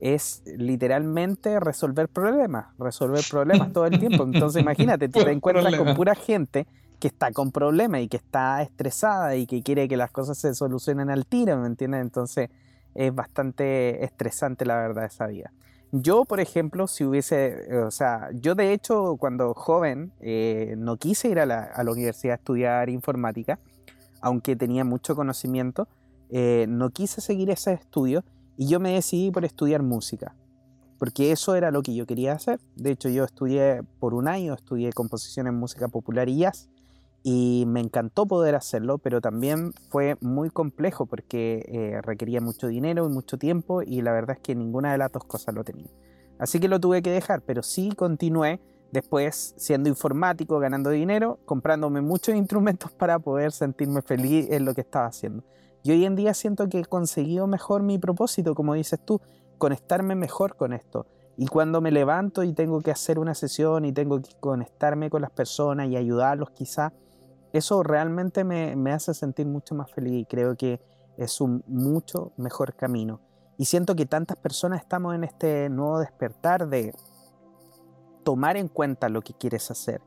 es literalmente resolver problemas, resolver problemas todo el tiempo. Entonces imagínate, te [LAUGHS] encuentras con pura gente que está con problemas y que está estresada y que quiere que las cosas se solucionen al tiro, ¿me entiendes? Entonces es bastante estresante la verdad esa vida. Yo, por ejemplo, si hubiese, o sea, yo de hecho cuando joven eh, no quise ir a la, a la, universidad a estudiar informática, aunque tenía mucho conocimiento, eh, no quise seguir ese estudio y yo me decidí por estudiar música, porque eso era lo que yo quería hacer. De hecho, yo estudié por un año, estudié composición en música popular y jazz, y me encantó poder hacerlo, pero también fue muy complejo porque eh, requería mucho dinero y mucho tiempo y la verdad es que ninguna de las dos cosas lo tenía. Así que lo tuve que dejar, pero sí continué después siendo informático, ganando dinero, comprándome muchos [LAUGHS] instrumentos para poder sentirme feliz en lo que estaba haciendo. Y hoy en día siento que he conseguido mejor mi propósito, como dices tú, conectarme mejor con esto. Y cuando me levanto y tengo que hacer una sesión y tengo que conectarme con las personas y ayudarlos quizá, eso realmente me, me, hace sentir mucho más feliz y creo que es un mucho mejor camino. Y siento que tantas personas estamos en este nuevo despertar de tomar en cuenta lo que quieres hacer.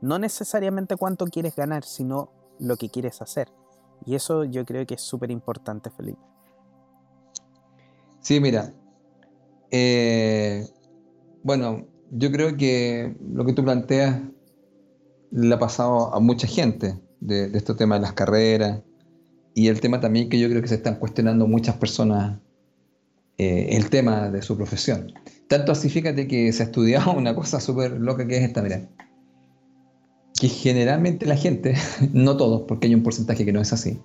No necesariamente cuánto quieres ganar, sino lo que quieres hacer. Y eso yo creo que es súper importante, Felipe. Sí, mira. Eh, bueno, yo creo que lo que tú planteas le ha pasado a mucha gente de, de este tema de las carreras y el tema también que yo creo que se están cuestionando muchas personas eh, el tema de su profesión. Tanto así, fíjate que se ha estudiado [LAUGHS] una cosa súper loca que es esta, mira. Que generalmente la gente, [LAUGHS] no todos, porque hay un porcentaje que no es así,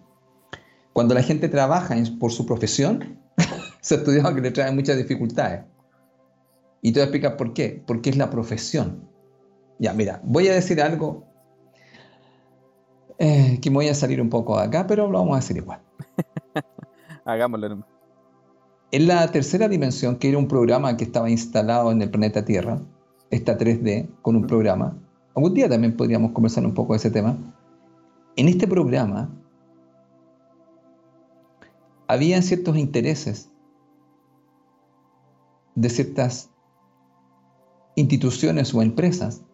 cuando la gente trabaja por su profesión, [LAUGHS] se ha estudiado que le trae muchas dificultades. Y te voy a explicar por qué. Porque es la profesión. Ya, mira, voy a decir algo eh, que me voy a salir un poco de acá, pero lo vamos a decir igual. [LAUGHS] Hagámoslo. En la tercera dimensión, que era un programa que estaba instalado en el planeta Tierra, esta 3D, con un programa, algún día también podríamos conversar un poco de ese tema. En este programa habían ciertos intereses de ciertas instituciones o empresas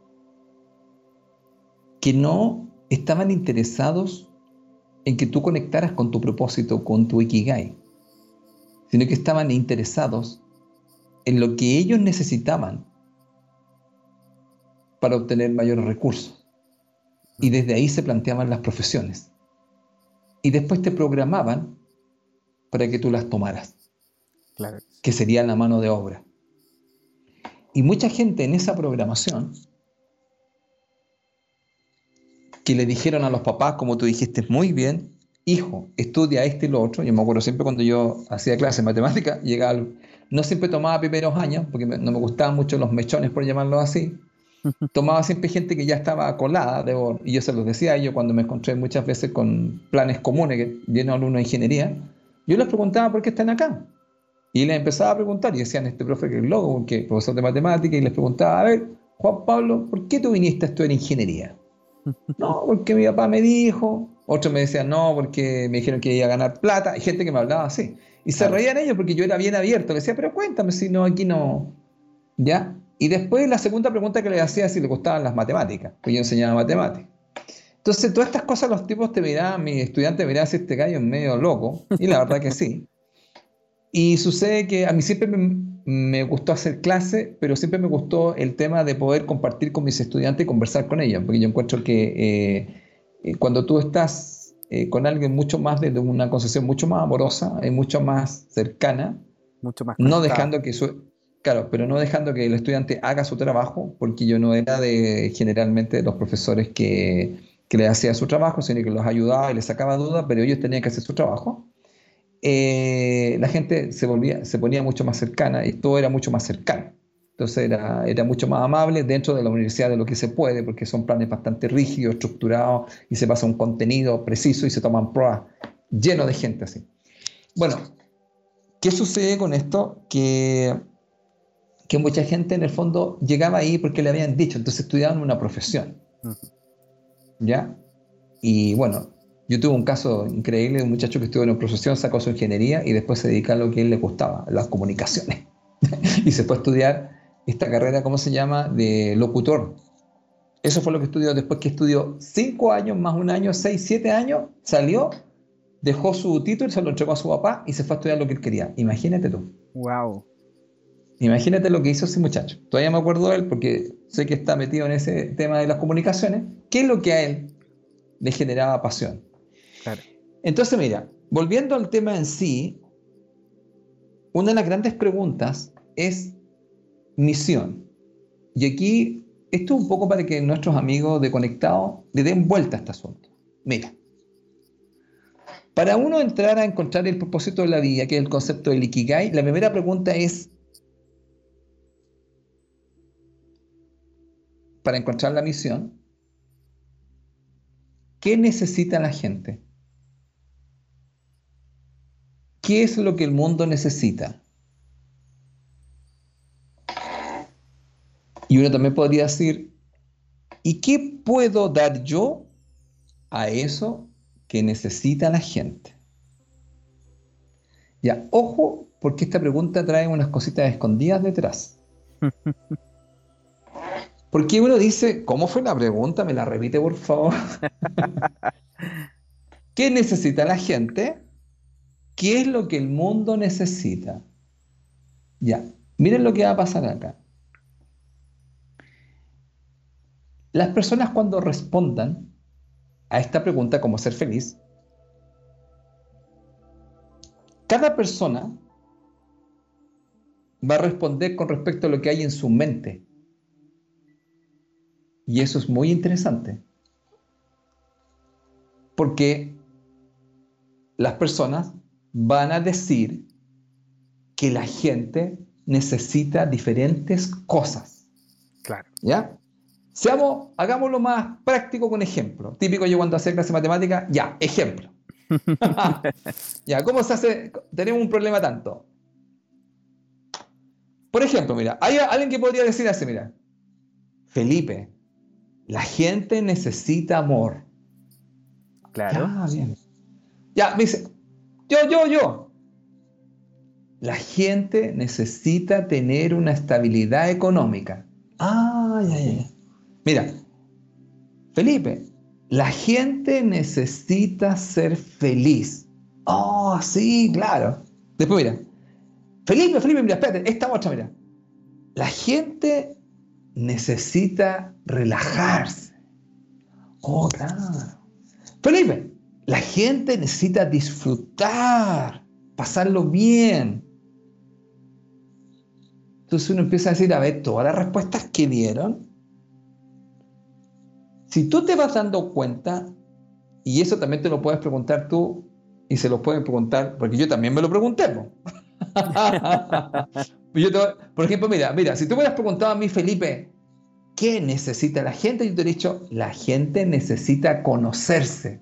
que no estaban interesados en que tú conectaras con tu propósito, con tu Ikigai, sino que estaban interesados en lo que ellos necesitaban para obtener mayores recursos. Y desde ahí se planteaban las profesiones. Y después te programaban para que tú las tomaras, claro. que sería la mano de obra. Y mucha gente en esa programación que le dijeron a los papás, como tú dijiste muy bien, hijo, estudia este y lo otro. Yo me acuerdo siempre cuando yo hacía clases de matemática, llegaba, no siempre tomaba primeros años, porque no me gustaban mucho los mechones, por llamarlo así. Tomaba siempre gente que ya estaba colada, debo, y yo se los decía a ellos cuando me encontré muchas veces con planes comunes, que lleno alumnos de ingeniería. Yo les preguntaba por qué están acá. Y les empezaba a preguntar, y decían, este profe que es loco, porque profesor de matemática, y les preguntaba, a ver, Juan Pablo, ¿por qué tú viniste a estudiar ingeniería? [LAUGHS] No, porque mi papá me dijo. Otros me decían, no, porque me dijeron que iba a ganar plata. Hay gente que me hablaba así. Y se reían ellos porque yo era bien abierto. Le decía, pero cuéntame si no, aquí no. ¿Ya? Y después la segunda pregunta que le hacía si le gustaban las matemáticas, porque yo enseñaba matemáticas. Entonces, todas estas cosas los tipos te miraban, mis estudiantes miraban si este gallo es medio loco. Y la verdad que sí. Y sucede que a mí siempre me, me gustó hacer clase, pero siempre me gustó el tema de poder compartir con mis estudiantes y conversar con ellos, porque yo encuentro que eh, eh, cuando tú estás eh, con alguien mucho más de una concepción mucho más amorosa, y mucho más cercana, mucho más no dejando que su, claro, pero no dejando que el estudiante haga su trabajo, porque yo no era de generalmente los profesores que, que le hacía su trabajo, sino que los ayudaba y les sacaba dudas, pero ellos tenían que hacer su trabajo. Eh, la gente se, volvía, se ponía mucho más cercana y todo era mucho más cercano. Entonces era, era mucho más amable dentro de la universidad de lo que se puede, porque son planes bastante rígidos, estructurados, y se pasa un contenido preciso y se toman pruebas lleno de gente así. Bueno, ¿Qué sucede con esto? Que, que mucha gente en el fondo llegaba ahí porque le habían dicho, entonces estudiaban una profesión. ¿Ya? Y bueno, yo tuve un caso increíble de un muchacho que estuvo en una profesión, sacó su ingeniería y después se dedica a lo que a él le gustaba, las comunicaciones. [LAUGHS] y se fue a estudiar esta carrera, ¿cómo se llama?, de locutor. Eso fue lo que estudió después que estudió cinco años, más un año, seis, siete años, salió, dejó su título, se lo entregó a su papá y se fue a estudiar lo que él quería. Imagínate tú. Wow. Imagínate lo que hizo ese muchacho. Todavía me acuerdo de él porque sé que está metido en ese tema de las comunicaciones. ¿Qué es lo que a él le generaba pasión? Claro. Entonces, mira, volviendo al tema en sí, una de las grandes preguntas es misión. Y aquí, esto es un poco para que nuestros amigos de Conectado le den vuelta a este asunto. Mira, para uno entrar a encontrar el propósito de la vida, que es el concepto del Ikigai, la primera pregunta es, para encontrar la misión, ¿qué necesita la gente? ¿Qué es lo que el mundo necesita? Y uno también podría decir, ¿y qué puedo dar yo a eso que necesita la gente? Ya, ojo, porque esta pregunta trae unas cositas escondidas detrás. [LAUGHS] Porque uno dice, ¿cómo fue la pregunta? ¿Me la repite, por favor? [LAUGHS] ¿Qué necesita la gente? ¿Qué es lo que el mundo necesita? Ya, miren lo que va a pasar acá. Las personas cuando respondan a esta pregunta, como ser feliz, cada persona va a responder con respecto a lo que hay en su mente. Y eso es muy interesante. Porque las personas van a decir que la gente necesita diferentes cosas. Claro. ¿Ya? Seamos, hagámoslo más práctico con ejemplo. Típico yo cuando hacer clase de matemática, ya, ejemplo. [LAUGHS] ya, ¿cómo se hace? Tenemos un problema tanto. Por ejemplo, mira, hay alguien que podría decir así, mira, Felipe, la gente necesita amor. Claro. Ya, bien. Ya, me dice, yo, yo, yo. La gente necesita tener una estabilidad económica. Ah, ya, ya. Mira, Felipe, la gente necesita ser feliz. Oh, sí, claro. Después, mira, Felipe, Felipe, mira, espérate, esta otra, mira. La gente necesita relajarse. Oh, claro. Felipe, la gente necesita disfrutar, pasarlo bien. Entonces uno empieza a decir, a ver, todas las respuestas que dieron, si tú te vas dando cuenta, y eso también te lo puedes preguntar tú, y se lo pueden preguntar, porque yo también me lo pregunté. [LAUGHS] por ejemplo, mira, mira, si tú me hubieras preguntado a mí, Felipe, ¿qué necesita la gente? Yo te he dicho, la gente necesita conocerse.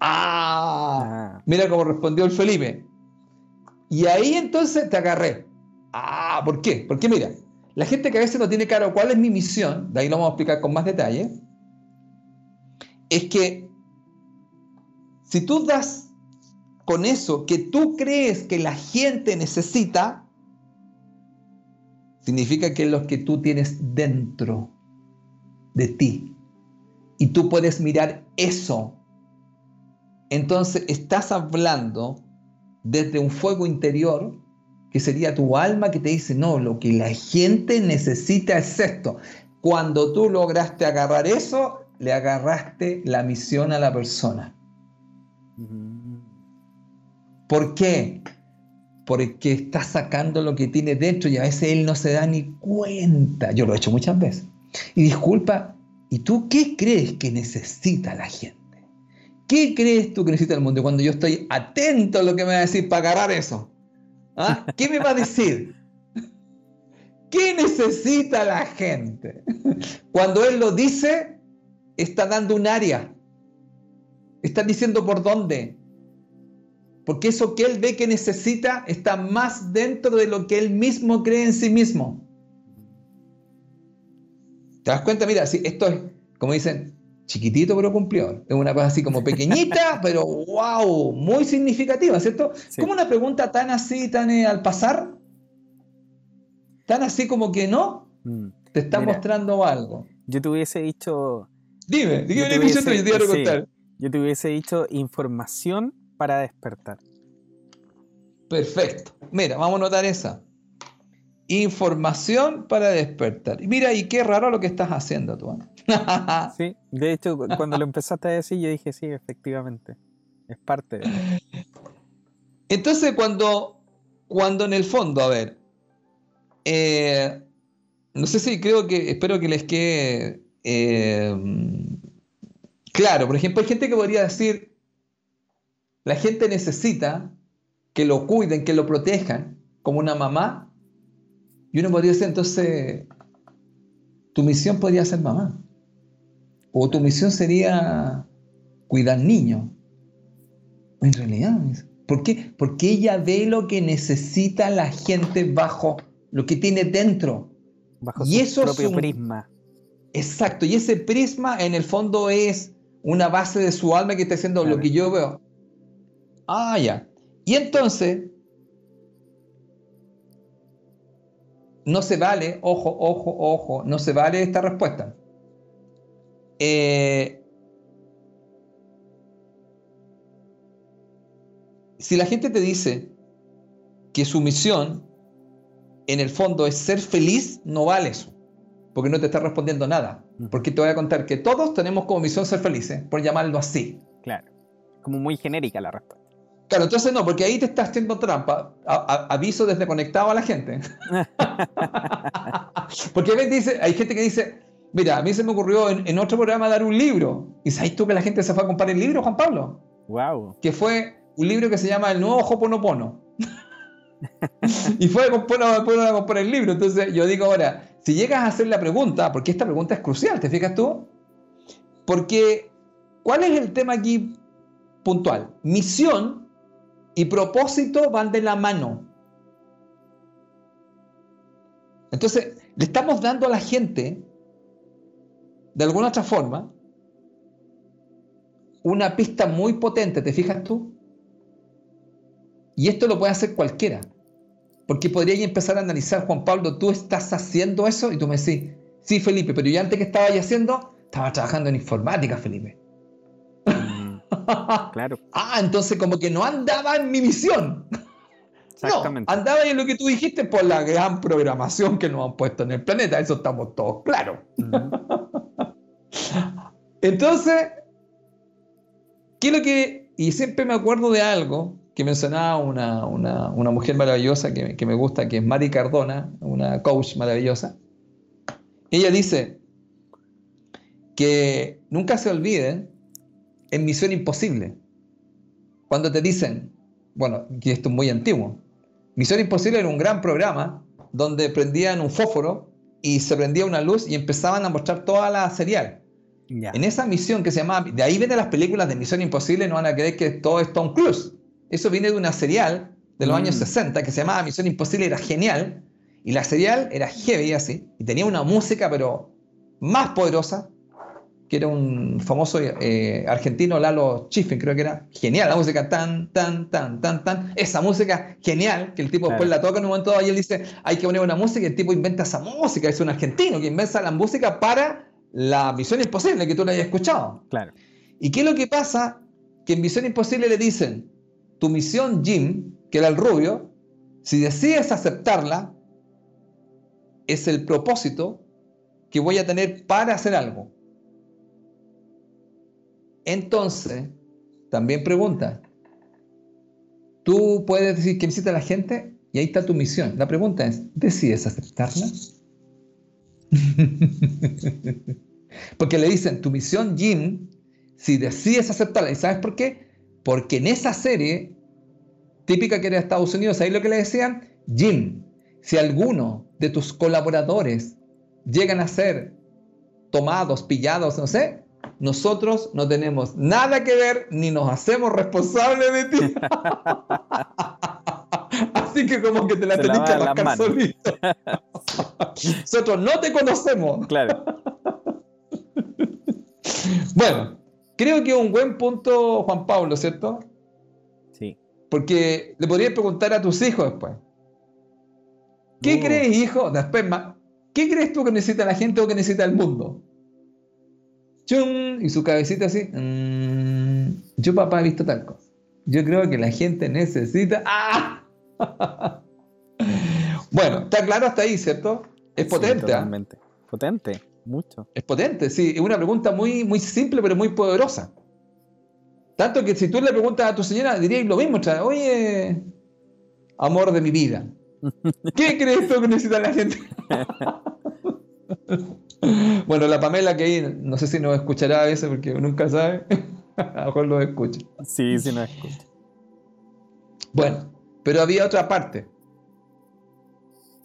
¡Ah! ah. Mira cómo respondió el Felipe. Y ahí entonces te agarré. Ah, ¿por qué? Porque mira, la gente que a veces no tiene claro cuál es mi misión, de ahí lo vamos a explicar con más detalle, es que si tú das con eso que tú crees que la gente necesita, significa que es lo que tú tienes dentro de ti. Y tú puedes mirar eso entonces estás hablando desde un fuego interior que sería tu alma que te dice, no, lo que la gente necesita es esto. Cuando tú lograste agarrar eso, le agarraste la misión a la persona. ¿Por qué? Porque está sacando lo que tiene dentro y a veces él no se da ni cuenta. Yo lo he hecho muchas veces. Y disculpa, ¿y tú qué crees que necesita la gente? ¿Qué crees tú que necesita el mundo? Cuando yo estoy atento a lo que me va a decir para agarrar eso. ¿Ah? ¿Qué me va a decir? ¿Qué necesita la gente? Cuando él lo dice, está dando un área. Está diciendo por dónde. Porque eso que él ve que necesita está más dentro de lo que él mismo cree en sí mismo. ¿Te das cuenta? Mira, si esto es, como dicen, chiquitito pero cumplió. Es una cosa así como pequeñita, [LAUGHS] pero wow, muy significativa, ¿cierto? Como una pregunta tan así, tan eh, al pasar, tan así como que no, mm. te está mostrando algo. Yo te hubiese dicho... Dime, dime, yo te, hubiese, yo te hubiese dicho información para despertar. Perfecto. Mira, vamos a notar esa. Información para despertar. Mira, y qué raro lo que estás haciendo tú. ¿eh? [LAUGHS] sí, de hecho, cuando lo empezaste a decir, yo dije, sí, efectivamente. Es parte de... Entonces, cuando, cuando en el fondo, a ver, eh, no sé si creo que, espero que les quede eh, claro. Por ejemplo, hay gente que podría decir, la gente necesita que lo cuiden, que lo protejan, como una mamá y uno podría decir, entonces, tu misión podría ser mamá. O tu misión sería cuidar niños. En realidad, ¿por qué? Porque ella ve lo que necesita la gente bajo lo que tiene dentro. Bajo y su propio prisma. Exacto, y ese prisma en el fondo es una base de su alma que está haciendo lo que yo veo. Ah, ya. Y entonces, no se vale, ojo, ojo, ojo, no se vale esta respuesta. Eh, si la gente te dice que su misión en el fondo es ser feliz, no vale eso, porque no te está respondiendo nada. Porque te voy a contar que todos tenemos como misión ser felices, por llamarlo así. Claro, como muy genérica la respuesta. Claro, entonces no, porque ahí te estás haciendo trampa. aviso desde conectado a la gente. [LAUGHS] porque dice, hay gente que dice, mira, a mí se me ocurrió en, otro programa dar un libro. ¿Y sabes tú que la gente se fue a comprar el libro, Juan Pablo? Wow. Que fue un libro que se llama El Nuevo Hoponopono. [LAUGHS] y fue a comprar, el libro. Entonces yo digo ahora, si llegas a hacer la pregunta, porque esta pregunta es crucial, ¿te fijas tú? Porque, ¿cuál es el tema aquí puntual? Misión y propósito van de la mano. Entonces, le estamos dando a la gente, de alguna otra forma, una pista muy potente, ¿te fijas tú? Y esto lo puede hacer cualquiera. Porque podría empezar a analizar, Juan Pablo, tú estás haciendo eso y tú me decís, sí, Felipe, pero yo antes que estaba haciendo, estaba trabajando en informática, Felipe. Claro. [LAUGHS] ah, entonces como que no andaba en mi misión. [LAUGHS] No, andaba en lo que tú dijiste por la gran programación que nos han puesto en el planeta, eso estamos todos claros. Entonces, ¿qué es lo que.? Y siempre me acuerdo de algo que mencionaba una, una, mujer maravillosa que, que, me gusta, que es Mari Cardona, una coach maravillosa. Ella dice que nunca se olviden en Misión Imposible. Cuando te dicen, bueno, que esto es muy antiguo, Misión Imposible era un gran programa donde prendían un fósforo y se prendía una luz y empezaban a mostrar toda la serial. En esa misión que se llamaba, de ahí vienen las películas de Misión Imposible, no van a creer que todo es Tom Cruise. Eso viene de una serial de los años 60 mm. que se llamaba Misión Imposible, era genial. Y la serial era heavy así, y tenía una música pero más poderosa que era un famoso eh, argentino, Lalo Chiffin, creo que era genial, la música tan, tan, tan, tan, tan, esa música genial, que el tipo después la toca en un momento y él dice, hay que poner una música, y el tipo inventa esa música, es un argentino que inventa la música para la Misión Imposible, que tú la hayas escuchado. Claro. ¿Y qué es lo que pasa? Que en Misión Imposible le dicen, tu misión Jim, que era el rubio, si decides aceptarla, es el propósito que voy a tener para hacer algo. Entonces, también pregunta, tú puedes decir que visita a la gente y ahí está tu misión. La pregunta es, ¿decides aceptarla? [LAUGHS] Porque le dicen, tu misión, Jim, si decides aceptarla, ¿y sabes por qué? Porque en esa serie, típica que era Estados Unidos, ahí lo que le decían, Jim, si alguno de tus colaboradores llegan a ser tomados, pillados, no sé, nosotros no tenemos nada que ver ni nos hacemos responsables de ti. [LAUGHS] Así que como que te la tenés que arrancar solito. [LAUGHS] nosotros no te conocemos. Claro. bueno, creo que es un buen punto, Juan Pablo, ¿cierto? Sí. Porque le podrías preguntar a tus hijos después. ¿Qué crees, hijo? Después, ¿qué crees tú que necesita la gente o que necesita el mundo? Y su cabecita así. Mm, yo, papá, he visto tal cosa. Yo creo que la gente necesita. ¡Ah! [LAUGHS] bueno, está claro hasta ahí, ¿cierto? Es potente. ¿ah? totalmente. Potente, mucho. Es potente, sí. Es una pregunta muy, muy simple, pero muy poderosa. Tanto que si tú le preguntas a tu señora, dirías lo mismo. Oye, amor de mi vida. [LAUGHS] ¿Qué crees tú que necesita la gente? [LAUGHS] bueno, la Pamela que ahí, no sé si nos escuchará a veces porque nunca sabe. [LAUGHS] a lo mejor lo escucha. Sí, sí nos escucha. Bueno, pero había otra parte.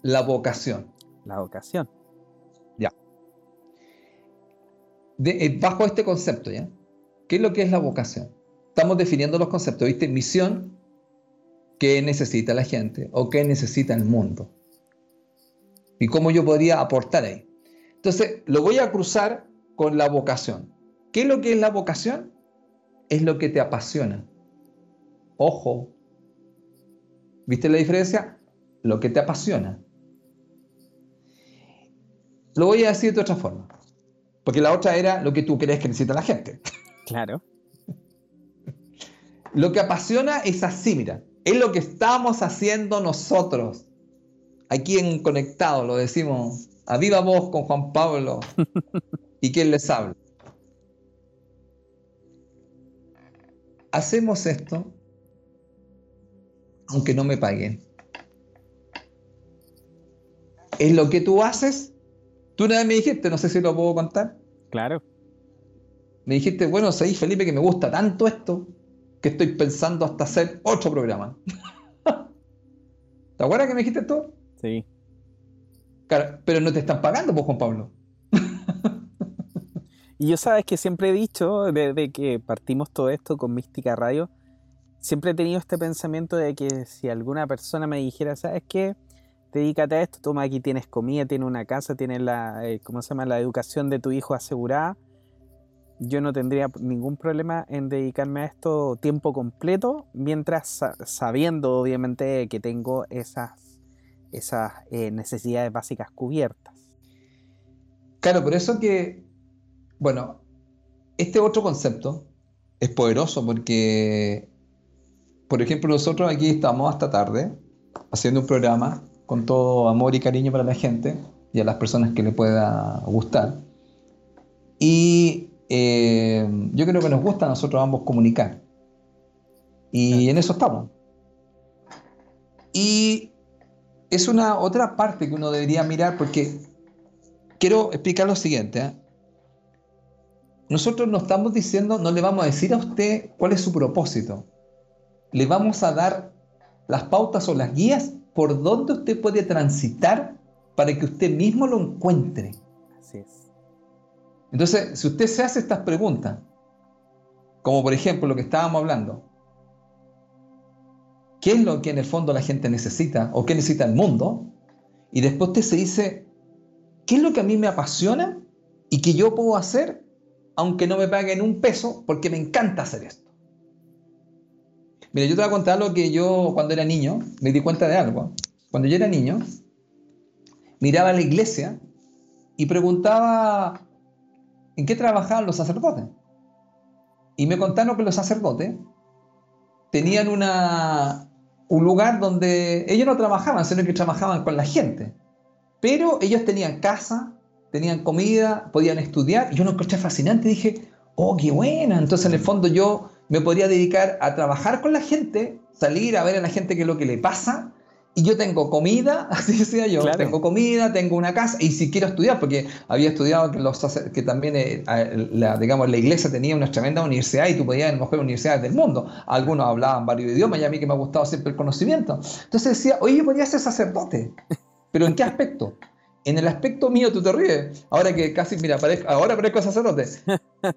La vocación. La vocación. Ya. Eh, bajo este concepto, ¿ya? ¿Qué es lo que es la vocación? Estamos definiendo los conceptos, ¿viste? Misión, ¿qué necesita la gente? ¿O qué necesita el mundo? ¿Y cómo yo podría aportar ahí? Entonces, lo voy a cruzar con la vocación. ¿Qué es lo que es la vocación? Es lo que te apasiona. Ojo. ¿Viste la diferencia? Lo que te apasiona. Lo voy a decir de otra forma. Porque la otra era lo que tú crees que necesita la gente. Claro. [LAUGHS] Lo que apasiona es así, mira. Es lo que estamos haciendo nosotros. Aquí en Conectado lo decimos a viva voz con Juan Pablo [LAUGHS] y quien les habla. Hacemos esto aunque no me paguen. Es lo que tú haces. Tú una vez me dijiste, no sé si lo puedo contar. Claro. Me dijiste, bueno, soy Felipe, que me gusta tanto esto que estoy pensando hasta hacer otro programa. [LAUGHS] ¿Te acuerdas que me dijiste tú? Sí pero no te están pagando, pues, Juan Pablo. [LAUGHS] y yo sabes que siempre he dicho, desde que partimos todo esto con Mística Radio, siempre he tenido este pensamiento de que si alguna persona me dijera, ¿sabes qué? Dedícate a esto, toma aquí tienes comida, tienes una casa, tienes la, eh, ¿cómo se llama? La educación de tu hijo asegurada. Yo no tendría ningún problema en dedicarme a esto tiempo completo, mientras sabiendo obviamente que tengo esas esas eh, necesidades básicas cubiertas. Claro, por eso que, bueno, este otro concepto es poderoso porque, por ejemplo, nosotros aquí estamos hasta tarde haciendo un programa con todo amor y cariño para la gente y a las personas que le pueda gustar. Y eh, yo creo que nos gusta a nosotros ambos comunicar. Y en eso estamos. Y es una otra parte que uno debería mirar porque quiero explicar lo siguiente. ¿eh? Nosotros no estamos diciendo, no le vamos a decir a usted cuál es su propósito. Le vamos a dar las pautas o las guías por donde usted puede transitar para que usted mismo lo encuentre. Así es. Entonces, si usted se hace estas preguntas, como por ejemplo lo que estábamos hablando, qué es lo que en el fondo la gente necesita o qué necesita el mundo. Y después usted se dice, ¿qué es lo que a mí me apasiona y que yo puedo hacer aunque no me paguen un peso porque me encanta hacer esto? Mira, yo te voy a contar algo que yo cuando era niño me di cuenta de algo. Cuando yo era niño, miraba la iglesia y preguntaba en qué trabajaban los sacerdotes. Y me contaron que los sacerdotes tenían una, un lugar donde ellos no trabajaban, sino que trabajaban con la gente. Pero ellos tenían casa, tenían comida, podían estudiar. Y yo lo encontré fascinante. Dije, oh, qué buena. Entonces, en el fondo, yo me podría dedicar a trabajar con la gente, salir a ver a la gente qué es lo que le pasa y yo tengo comida, [LAUGHS] así decía yo, tengo comida, tengo una casa, y si quiero estudiar, porque había estudiado que, los, que también eh, la, digamos, la iglesia tenía una tremenda universidad y tú podías ir a mejores universidades del mundo. Algunos hablaban varios idiomas y a mí que me ha gustado siempre el conocimiento. Entonces decía, oye, yo podría ser sacerdote, pero ¿en qué aspecto? En el aspecto mío tú te ríes, ahora que casi, mira, ahora parezco sacerdote,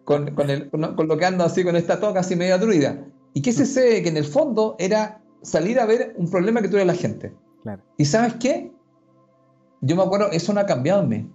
con, con, el, colocando así con esta toca así media druida. ¿Y qué se [LAUGHS] sé? Que en el fondo era salir a ver un problema que tuviera la gente. ¿Y sabes qué? Yo me acuerdo, eso no ha cambiado en mí.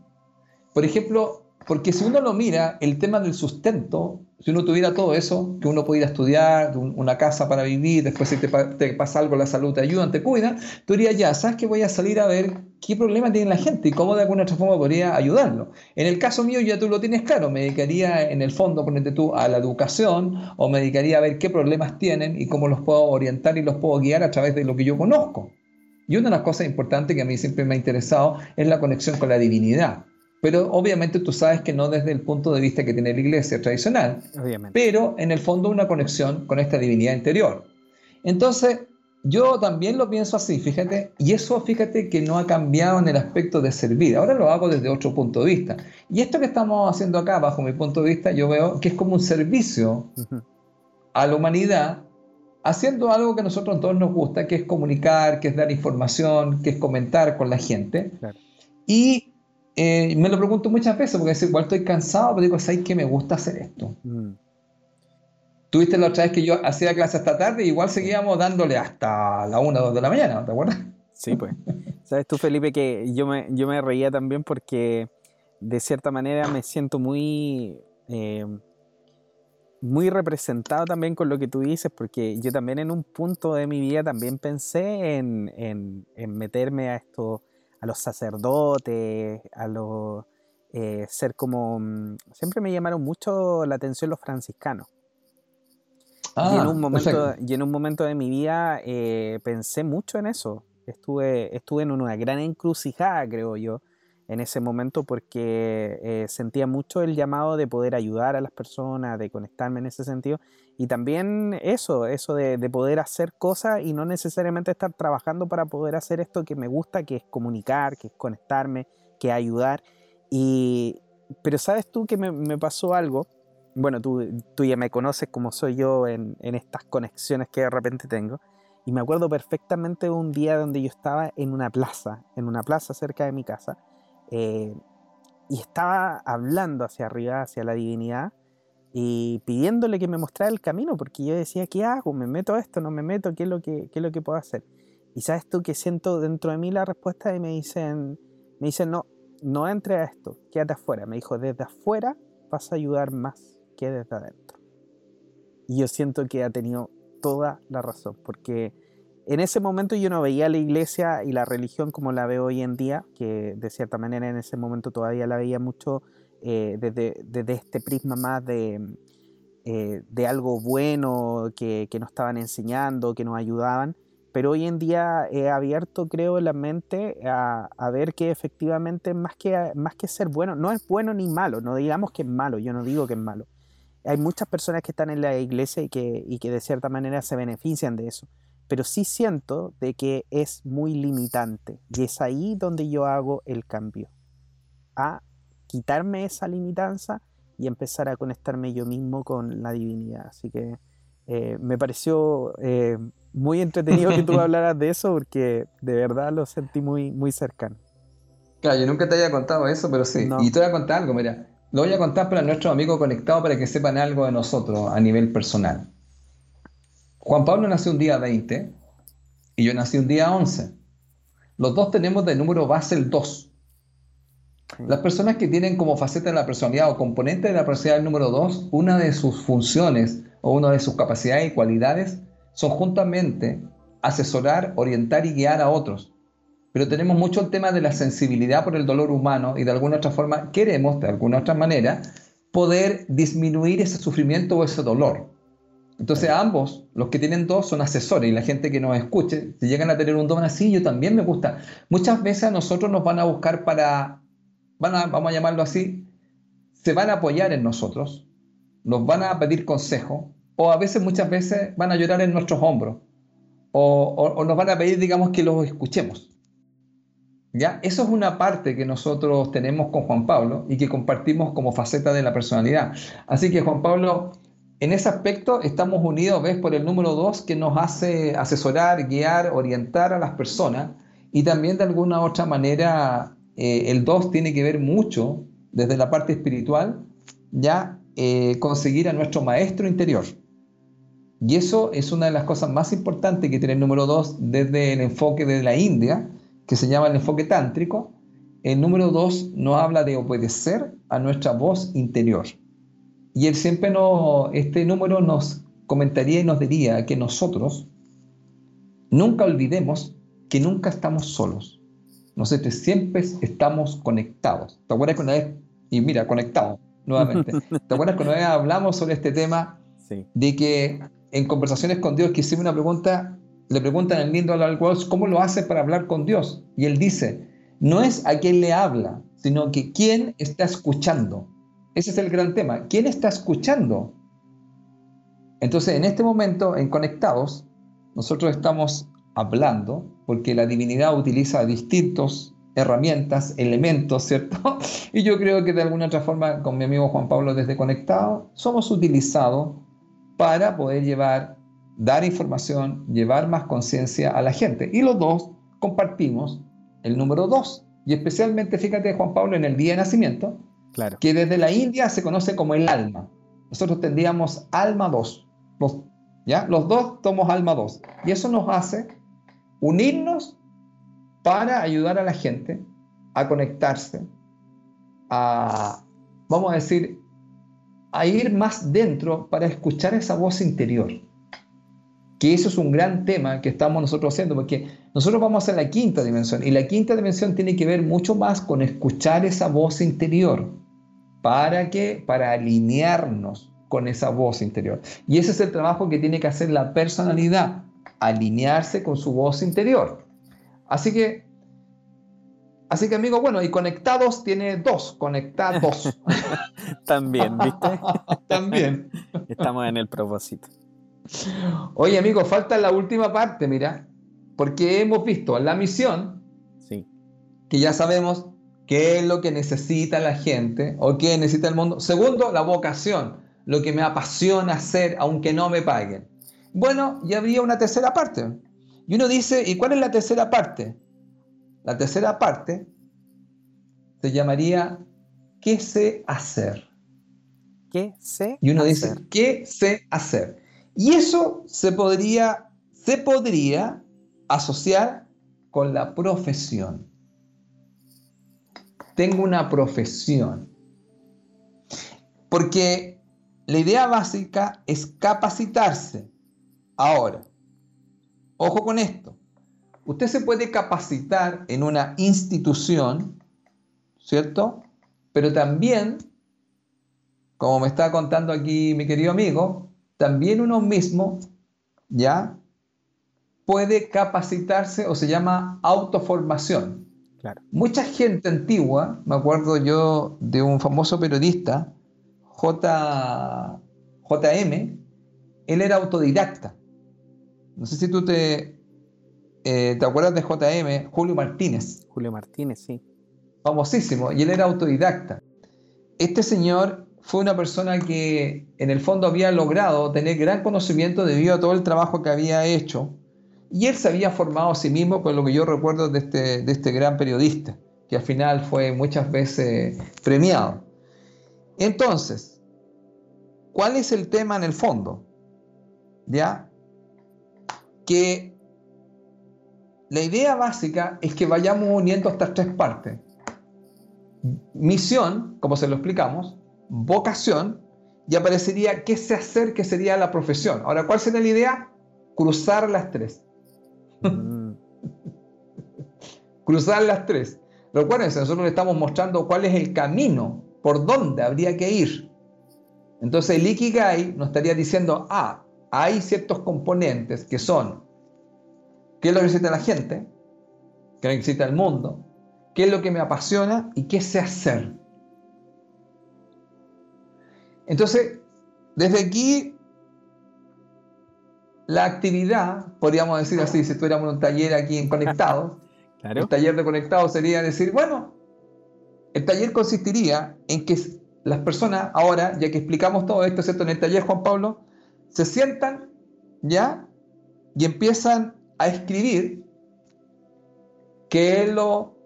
Por ejemplo, porque si uno lo mira, el tema del sustento, si uno tuviera todo eso, que uno pudiera estudiar, una casa para vivir, después si te, pasa algo, la salud te ayuda, te cuida, tú dirías, ya, ¿sabes que voy a salir a ver qué problema tiene la gente y cómo de alguna otra forma podría ayudarlo? En el caso mío ya tú lo tienes claro, me dedicaría en el fondo, ponete tú, a la educación o me dedicaría a ver qué problemas tienen y cómo los puedo orientar y los puedo guiar a través de lo que yo conozco. Y una de las cosas importantes que a mí siempre me ha interesado es la conexión con la divinidad. Pero obviamente tú sabes que no desde el punto de vista que tiene la iglesia tradicional, pero en el fondo una conexión con esta divinidad interior. Entonces, yo también lo pienso así, fíjate, y eso fíjate que no ha cambiado en el aspecto de servir. Ahora lo hago desde otro punto de vista. Y esto que estamos haciendo acá, bajo mi punto de vista, yo veo que es como un servicio a la humanidad, haciendo algo que a nosotros todos nos gusta, que es comunicar, que es dar información, que es comentar con la gente. Y eh, me lo pregunto muchas veces porque igual estoy cansado, pero digo, ¿sabes que me gusta hacer esto? Mm. Tuviste la otra vez que yo hacía clase hasta tarde y igual seguíamos dándole hasta la 1 o 2 de la mañana, ¿te acuerdas? Sí, pues. Sabes tú, Felipe, que yo me, yo me reía también porque de cierta manera me siento muy, eh, muy representado también con lo que tú dices, porque yo también en un punto de mi vida también pensé en, en, en meterme a esto a los sacerdotes, a los eh, ser como... Mm, siempre me llamaron mucho la atención los franciscanos. y, en ah, un momento, y en un momento de mi vida eh, pensé mucho en eso. Estuve, estuve en una gran encrucijada, creo yo, en ese momento porque eh, sentía mucho el llamado de poder ayudar a las personas, de conectarme en ese sentido. Y también eso, eso de, poder hacer cosas y no necesariamente estar trabajando para poder hacer esto que me gusta, que es comunicar, que es conectarme, que es ayudar. Y, pero sabes tú que me, pasó algo, bueno, tú, tú, ya me conoces como soy yo en, estas conexiones que de repente tengo. Y me acuerdo perfectamente un día donde yo estaba en una plaza, en una plaza cerca de mi casa, eh, y estaba hablando hacia arriba, hacia la divinidad, y pidiéndole que me mostrara el camino, porque yo decía, ¿qué hago? ¿Me meto a esto? ¿No me meto? ¿Qué es lo que, qué es lo que puedo hacer? Y sabes tú que siento dentro de mí la respuesta y me dicen, me dicen, no, no entre a esto, quédate afuera. Me dijo, desde afuera vas a ayudar más que desde adentro. Y yo siento que ha tenido toda la razón, porque en ese momento yo no veía la iglesia y la religión como la veo hoy en día, que de cierta manera en ese momento todavía la veía mucho eh, desde, este prisma más de, eh, de algo bueno que, que, nos estaban enseñando, que nos ayudaban, pero hoy en día he abierto, creo, la mente a, a, ver que efectivamente más que, más que ser bueno, no es bueno ni malo, no digamos que es malo, yo no digo que es malo. Hay muchas personas que están en la iglesia y que, y que de cierta manera se benefician de eso pero sí siento de que es muy limitante y es ahí donde yo hago el cambio, a quitarme esa limitanza y empezar a conectarme yo mismo con la divinidad. Así que eh, me pareció eh, muy entretenido que tú [LAUGHS] hablaras de eso porque de verdad lo sentí muy, muy cercano. Claro, yo nunca te había contado eso, pero sí. Y te voy a contar algo, mira. Lo voy a contar para nuestros amigos conectados para que sepan algo de nosotros a nivel personal. Juan Pablo nació un día 20 y yo nací un día 11. Los dos tenemos de número base el 2. Las personas que tienen como faceta de la personalidad o componente de la personalidad número 2, una de sus funciones o una de sus capacidades y cualidades son juntamente asesorar, orientar y guiar a otros. Pero tenemos mucho el tema de la sensibilidad por el dolor humano y de alguna otra forma queremos, de alguna otra manera, poder disminuir ese sufrimiento o ese dolor. Entonces ambos, los que tienen dos, son asesores y la gente que nos escuche, si llegan a tener un don así, yo también me gusta. Muchas veces a nosotros nos van a buscar para, van a, vamos a llamarlo así, se van a apoyar en nosotros, nos van a pedir consejo o a veces, muchas veces, van a llorar en nuestros hombros o, o nos van a pedir, digamos, que los escuchemos. ¿Ya? Eso es una parte que nosotros tenemos con Juan Pablo y que compartimos como faceta de la personalidad. Así que Juan Pablo, en ese aspecto estamos unidos, ves, por el número dos que nos hace asesorar, guiar, orientar a las personas y también de alguna otra manera eh, el dos tiene que ver mucho desde la parte espiritual, ya eh, conseguir a nuestro maestro interior. Y eso es una de las cosas más importantes que tiene el número dos desde el enfoque de la India, que se llama el enfoque tántrico. El número dos nos habla de obedecer a nuestra voz interior. Y él siempre nos, este número nos comentaría y nos diría que nosotros nunca olvidemos que nunca estamos solos. Nosotros siempre estamos conectados. ¿Te acuerdas que una vez, y mira, conectados nuevamente, [LAUGHS] ¿te acuerdas que una vez hablamos sobre este tema de que en conversaciones con Dios que hicimos una pregunta, le preguntan al lindo al Walsh cómo lo hace para hablar con Dios. Y él dice, no es a quien le habla, sino que quién está escuchando. Ese es el gran tema. ¿Quién está escuchando? Entonces, en este momento, en Conectados, nosotros estamos hablando, porque la divinidad utiliza distintas herramientas, elementos, ¿cierto? [LAUGHS] Y yo creo que de alguna otra forma, con mi amigo Juan Pablo desde Conectado, somos utilizados para poder llevar, dar información, llevar más conciencia a la gente. Y los dos compartimos el número dos. Y especialmente, fíjate, Juan Pablo, en el día de nacimiento, claro. que desde la India se conoce como el alma. Nosotros tendríamos alma dos. Los, ¿ya? los dos somos alma dos. Y eso nos hace unirnos para ayudar a la gente a conectarse, a, vamos a decir, a ir más dentro para escuchar esa voz interior. Que eso es un gran tema que estamos nosotros haciendo, porque nosotros vamos a la quinta dimensión, y la quinta dimensión tiene que ver mucho más con escuchar esa voz interior. ¿Para qué? Para alinearnos con esa voz interior. Y ese es el trabajo que tiene que hacer la personalidad, alinearse con su voz interior. Así que Así que, amigo, bueno, y conectados tiene dos, conectados. [LAUGHS] También, ¿viste? [LAUGHS] También. Estamos en el propósito. Oye, amigo, falta la última parte, mira, porque hemos visto la misión, sí. que ya sabemos qué es lo que necesita la gente o qué necesita el mundo. Segundo, la vocación, lo que me apasiona hacer aunque no me paguen. Bueno, ya habría una tercera parte. Y uno dice, ¿y cuál es la tercera parte? La tercera parte se llamaría ¿qué sé hacer? ¿Qué sé Y uno dice, ¿qué sé hacer? Y eso se podría, se podría asociar con la profesión. Tengo una profesión. Porque la idea básica es capacitarse. Ahora, ojo con esto. Usted se puede capacitar en una institución, ¿cierto? Pero también, como me está contando aquí mi querido amigo, también uno mismo, ¿ya? Puede capacitarse o se llama autoformación. Claro. Mucha gente antigua, me acuerdo yo de un famoso periodista, J, JM, él era autodidacta. No sé si tú te, eh, ¿te acuerdas de JM? Julio Martínez. Julio Martínez, sí. Famosísimo, y él era autodidacta. Este señor fue una persona que en el fondo había logrado tener gran conocimiento debido a todo el trabajo que había hecho. Y él se había formado a sí mismo con lo que yo recuerdo de este, de este gran periodista, que al final fue muchas veces premiado. Entonces, ¿cuál es el tema en el fondo? ¿Ya? Que la idea básica es que vayamos uniendo estas tres partes. Misión, como se lo explicamos, vocación, y aparecería qué sé hacer, que sería la profesión. Ahora, ¿cuál sería la idea? Cruzar las tres. Mm. [LAUGHS] Cruzar las tres. Recuérdense, nosotros le estamos mostrando cuál es el camino, por dónde habría que ir. Entonces el Ikigai nos estaría diciendo, ah, hay ciertos componentes que son qué es lo que necesita la gente, qué necesita el mundo, qué es lo que me apasiona y qué sé hacer. Entonces, desde aquí, la actividad, podríamos decir así, si tuviéramos un taller aquí en Conectados, [LAUGHS] el taller de Conectados sería decir, bueno, el taller consistiría en que las personas ahora, ya que explicamos todo esto, ¿cierto? En el taller, Juan Pablo, se sientan, ¿ya? Y empiezan a escribir qué es lo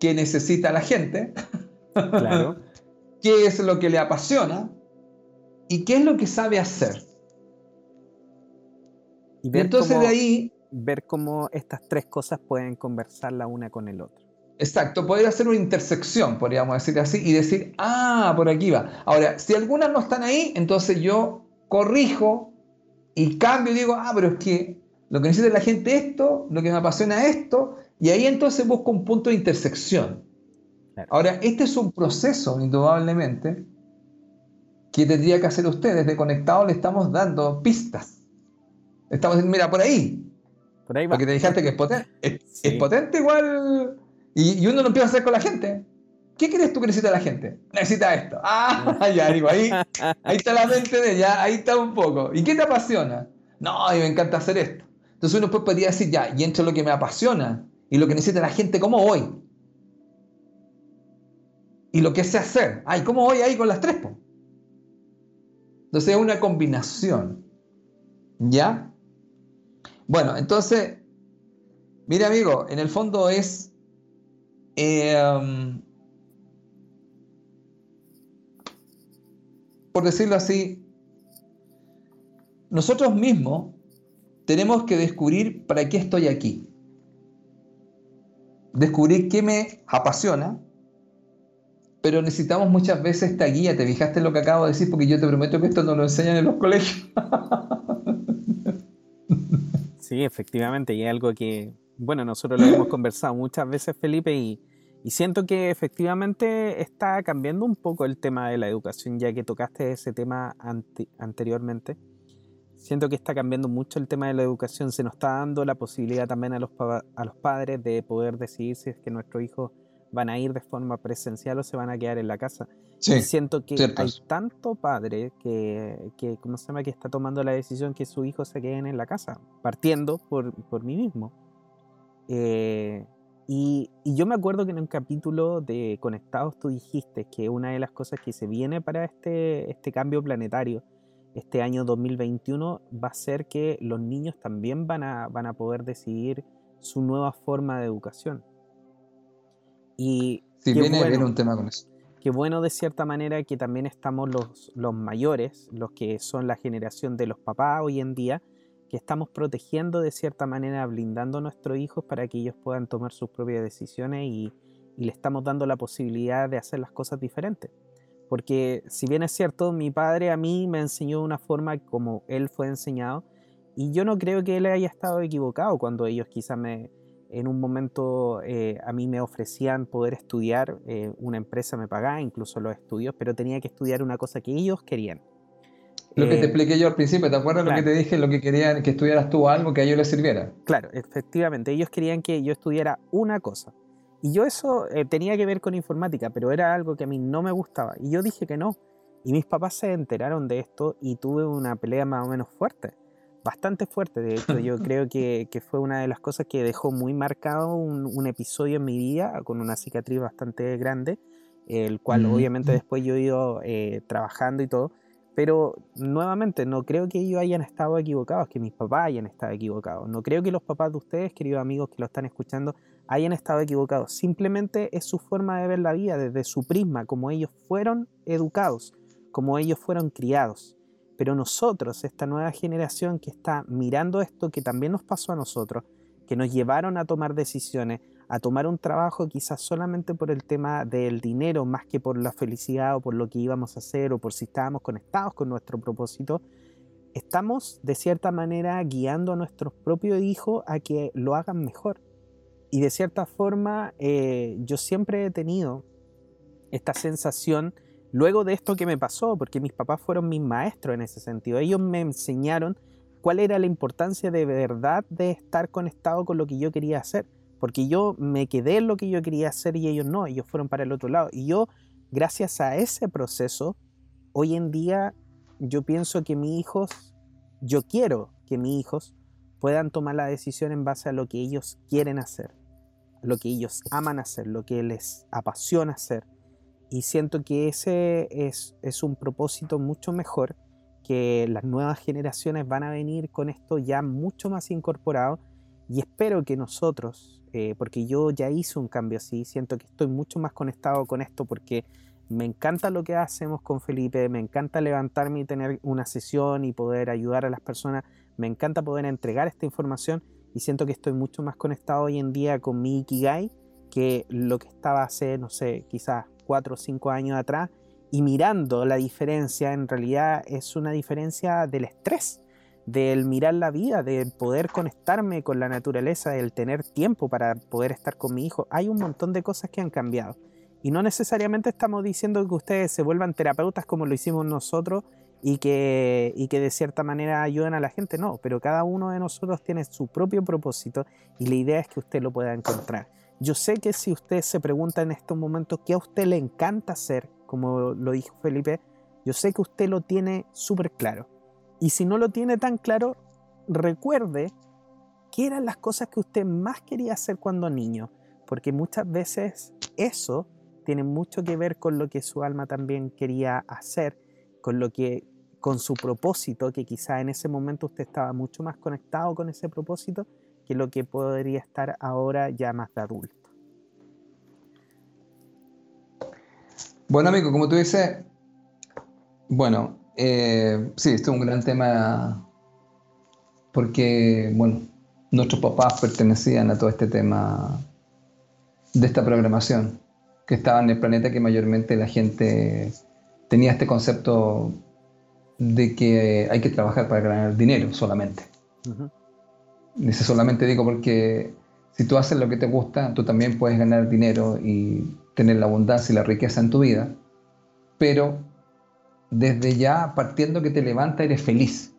que necesita la gente, claro. [LAUGHS] qué es lo que le apasiona, y qué es lo que sabe hacer. Y, entonces de ahí... Ver cómo estas tres cosas pueden conversar la una con el otro. Exacto, poder hacer una intersección, podríamos decir así, y decir, ah, por aquí va. Ahora, si algunas no están ahí, entonces yo corrijo y cambio y digo, ah, pero es que lo que necesita la gente es esto, lo que me apasiona esto, y ahí entonces busco un punto de intersección. Ahora, este es un proceso, indudablemente, que tendría que hacer ustedes. De conectado le estamos dando pistas. Estamos diciendo, mira, por ahí. Por ahí va. Porque te dijiste que es potente. Es, potente igual. Y, uno lo empieza a hacer con la gente. ¿Qué crees tú que necesita la gente? Necesita esto. Ah, [LAUGHS] ya, digo, ahí, ahí está la mente de ella, ahí está un poco. ¿Y qué te apasiona? No, mí me encanta hacer esto. Entonces uno pues podría decir, ya, y entre lo que me apasiona y lo que necesita la gente, ¿cómo voy? Y lo que sé hacer. Ay, ¿cómo voy ahí con las tres? Entonces es una combinación. ¿Ya? Bueno, entonces, mire amigo, en el fondo es... Eh, por decirlo así, nosotros mismos tenemos que descubrir para qué estoy aquí. Descubrir qué me apasiona, pero necesitamos muchas veces esta guía. ¿Te fijaste lo que acabo de decir? Porque yo te prometo que esto no lo enseñan en los colegios. [LAUGHS] sí, efectivamente, y es algo que, bueno, nosotros lo hemos conversado muchas veces, Felipe, y, siento que efectivamente está cambiando un poco el tema de la educación, ya que tocaste ese tema anteriormente. Siento que está cambiando mucho el tema de la educación, se nos está dando la posibilidad también a los, a los padres de poder decidir si es que nuestro hijo van a ir de forma presencial o se van a quedar en la casa. Sí, siento que hay tanto padre que, que, ¿cómo se llama?, que está tomando la decisión que su hijo se queden en la casa, partiendo por, por mí mismo. Eh, y, y, yo me acuerdo que en un capítulo de Conectados tú dijiste que una de las cosas que se viene para este, este cambio planetario, este año 2021, va a ser que los niños también van a, van a poder decidir su nueva forma de educación. Y sí, viene, bueno, un tema con eso. Qué bueno de cierta manera que también estamos los, los mayores, los que son la generación de los papás hoy en día, que estamos protegiendo de cierta manera, blindando a nuestros hijos para que ellos puedan tomar sus propias decisiones y, le estamos dando la posibilidad de hacer las cosas diferentes. Porque si bien es cierto, mi padre a mí me enseñó de una forma como él fue enseñado, y yo no creo que él haya estado equivocado cuando ellos quizás me, en un momento eh, a mí me ofrecían poder estudiar, eh, una empresa me pagaba incluso los estudios, pero tenía que estudiar una cosa que ellos querían. Lo que te eh, expliqué yo al principio, ¿te acuerdas lo que te dije? Lo que querían que estudiaras tú algo que a ellos les sirviera. Claro, efectivamente, ellos querían que yo estudiara una cosa. Y yo eso tenía que ver con informática, pero era algo que a mí no me gustaba. Y yo dije que no. Y mis papás se enteraron de esto y tuve una pelea más o menos fuerte bastante fuerte. De hecho, yo [LAUGHS] creo que, que, fue una de las cosas que dejó muy marcado un, un, episodio en mi vida con una cicatriz bastante grande, el cual obviamente después yo he ido eh, trabajando y todo. Pero nuevamente, no creo que ellos hayan estado equivocados, que mis papás hayan estado equivocados. No creo que los papás de ustedes, queridos amigos que lo están escuchando, hayan estado equivocados. Simplemente es su forma de ver la vida, desde su prisma, como ellos fueron educados, como ellos fueron criados. Pero nosotros, esta nueva generación que está mirando esto que también nos pasó a nosotros, que nos llevaron a tomar decisiones, a tomar un trabajo quizás solamente por el tema del dinero, más que por la felicidad o por lo que íbamos a hacer o por si estábamos conectados con nuestro propósito, estamos de cierta manera guiando a nuestros propios hijos a que lo hagan mejor. Y de cierta forma eh, yo siempre he tenido esta sensación luego de esto que me pasó, porque mis papás fueron mis maestros en ese sentido, ellos me enseñaron cuál era la importancia de verdad de estar conectado con lo que yo quería hacer, porque yo me quedé en lo que yo quería hacer y ellos no, ellos fueron para el otro lado. Y yo, gracias a ese proceso, hoy en día yo pienso que mis hijos, yo quiero que mis hijos puedan tomar la decisión en base a lo que ellos quieren hacer, lo que ellos aman hacer, lo que les apasiona hacer y siento que ese es, es, un propósito mucho mejor, que las nuevas generaciones van a venir con esto ya mucho más incorporado y espero que nosotros, eh, porque yo ya hice un cambio así, siento que estoy mucho más conectado con esto porque me encanta lo que hacemos con Felipe, me encanta levantarme y tener una sesión y poder ayudar a las personas, me encanta poder entregar esta información y siento que estoy mucho más conectado hoy en día con mi Ikigai que lo que estaba hace, no sé, quizás cuatro o cinco años atrás. Y mirando la diferencia, en realidad es una diferencia del estrés, del mirar la vida, de poder conectarme con la naturaleza, del tener tiempo para poder estar con mi hijo. Hay un montón de cosas que han cambiado. Y no necesariamente estamos diciendo que ustedes se vuelvan terapeutas como lo hicimos nosotros y que, y que de cierta manera ayuden a la gente, no, pero cada uno de nosotros tiene su propio propósito y la idea es que usted lo pueda encontrar. Yo sé que si usted se pregunta en estos momentos qué a usted le encanta hacer, como lo dijo Felipe, yo sé que usted lo tiene súper claro. Y si no lo tiene tan claro, recuerde qué eran las cosas que usted más quería hacer cuando niño, porque muchas veces eso tiene mucho que ver con lo que su alma también quería hacer, con lo que con su propósito, que quizá en ese momento usted estaba mucho más conectado con ese propósito que lo que podría estar ahora ya más de adulto. Bueno, amigo, como tú dices, bueno, eh, sí, esto es un gran tema porque, bueno, nuestros papás pertenecían a todo este tema de esta programación que estaba en el planeta que mayormente la gente tenía este concepto de que hay que trabajar para ganar dinero solamente. Dice solamente digo porque si tú haces lo que te gusta, tú también puedes ganar dinero y tener la abundancia y la riqueza en tu vida, pero desde ya partiendo que te levanta eres feliz.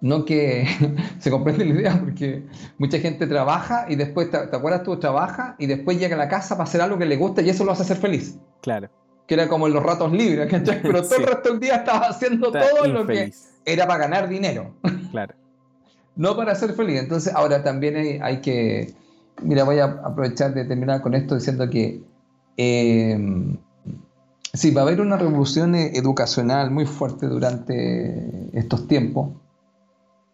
No que [LAUGHS] se comprende la idea, porque mucha gente trabaja y después, ¿te, acuerdas tú? Trabaja y después llega a la casa para hacer algo que le gusta y eso lo hace ser feliz. Claro. Que era como en los ratos libres, ¿cachai? Pero todo el resto del día estaba haciendo todo lo que era para ganar dinero. [LAUGHS] Claro. no para ser feliz. Entonces, ahora también hay, que. Mira, voy a aprovechar de terminar con esto diciendo que. Eh, sí, va a haber una revolución educacional muy fuerte durante estos tiempos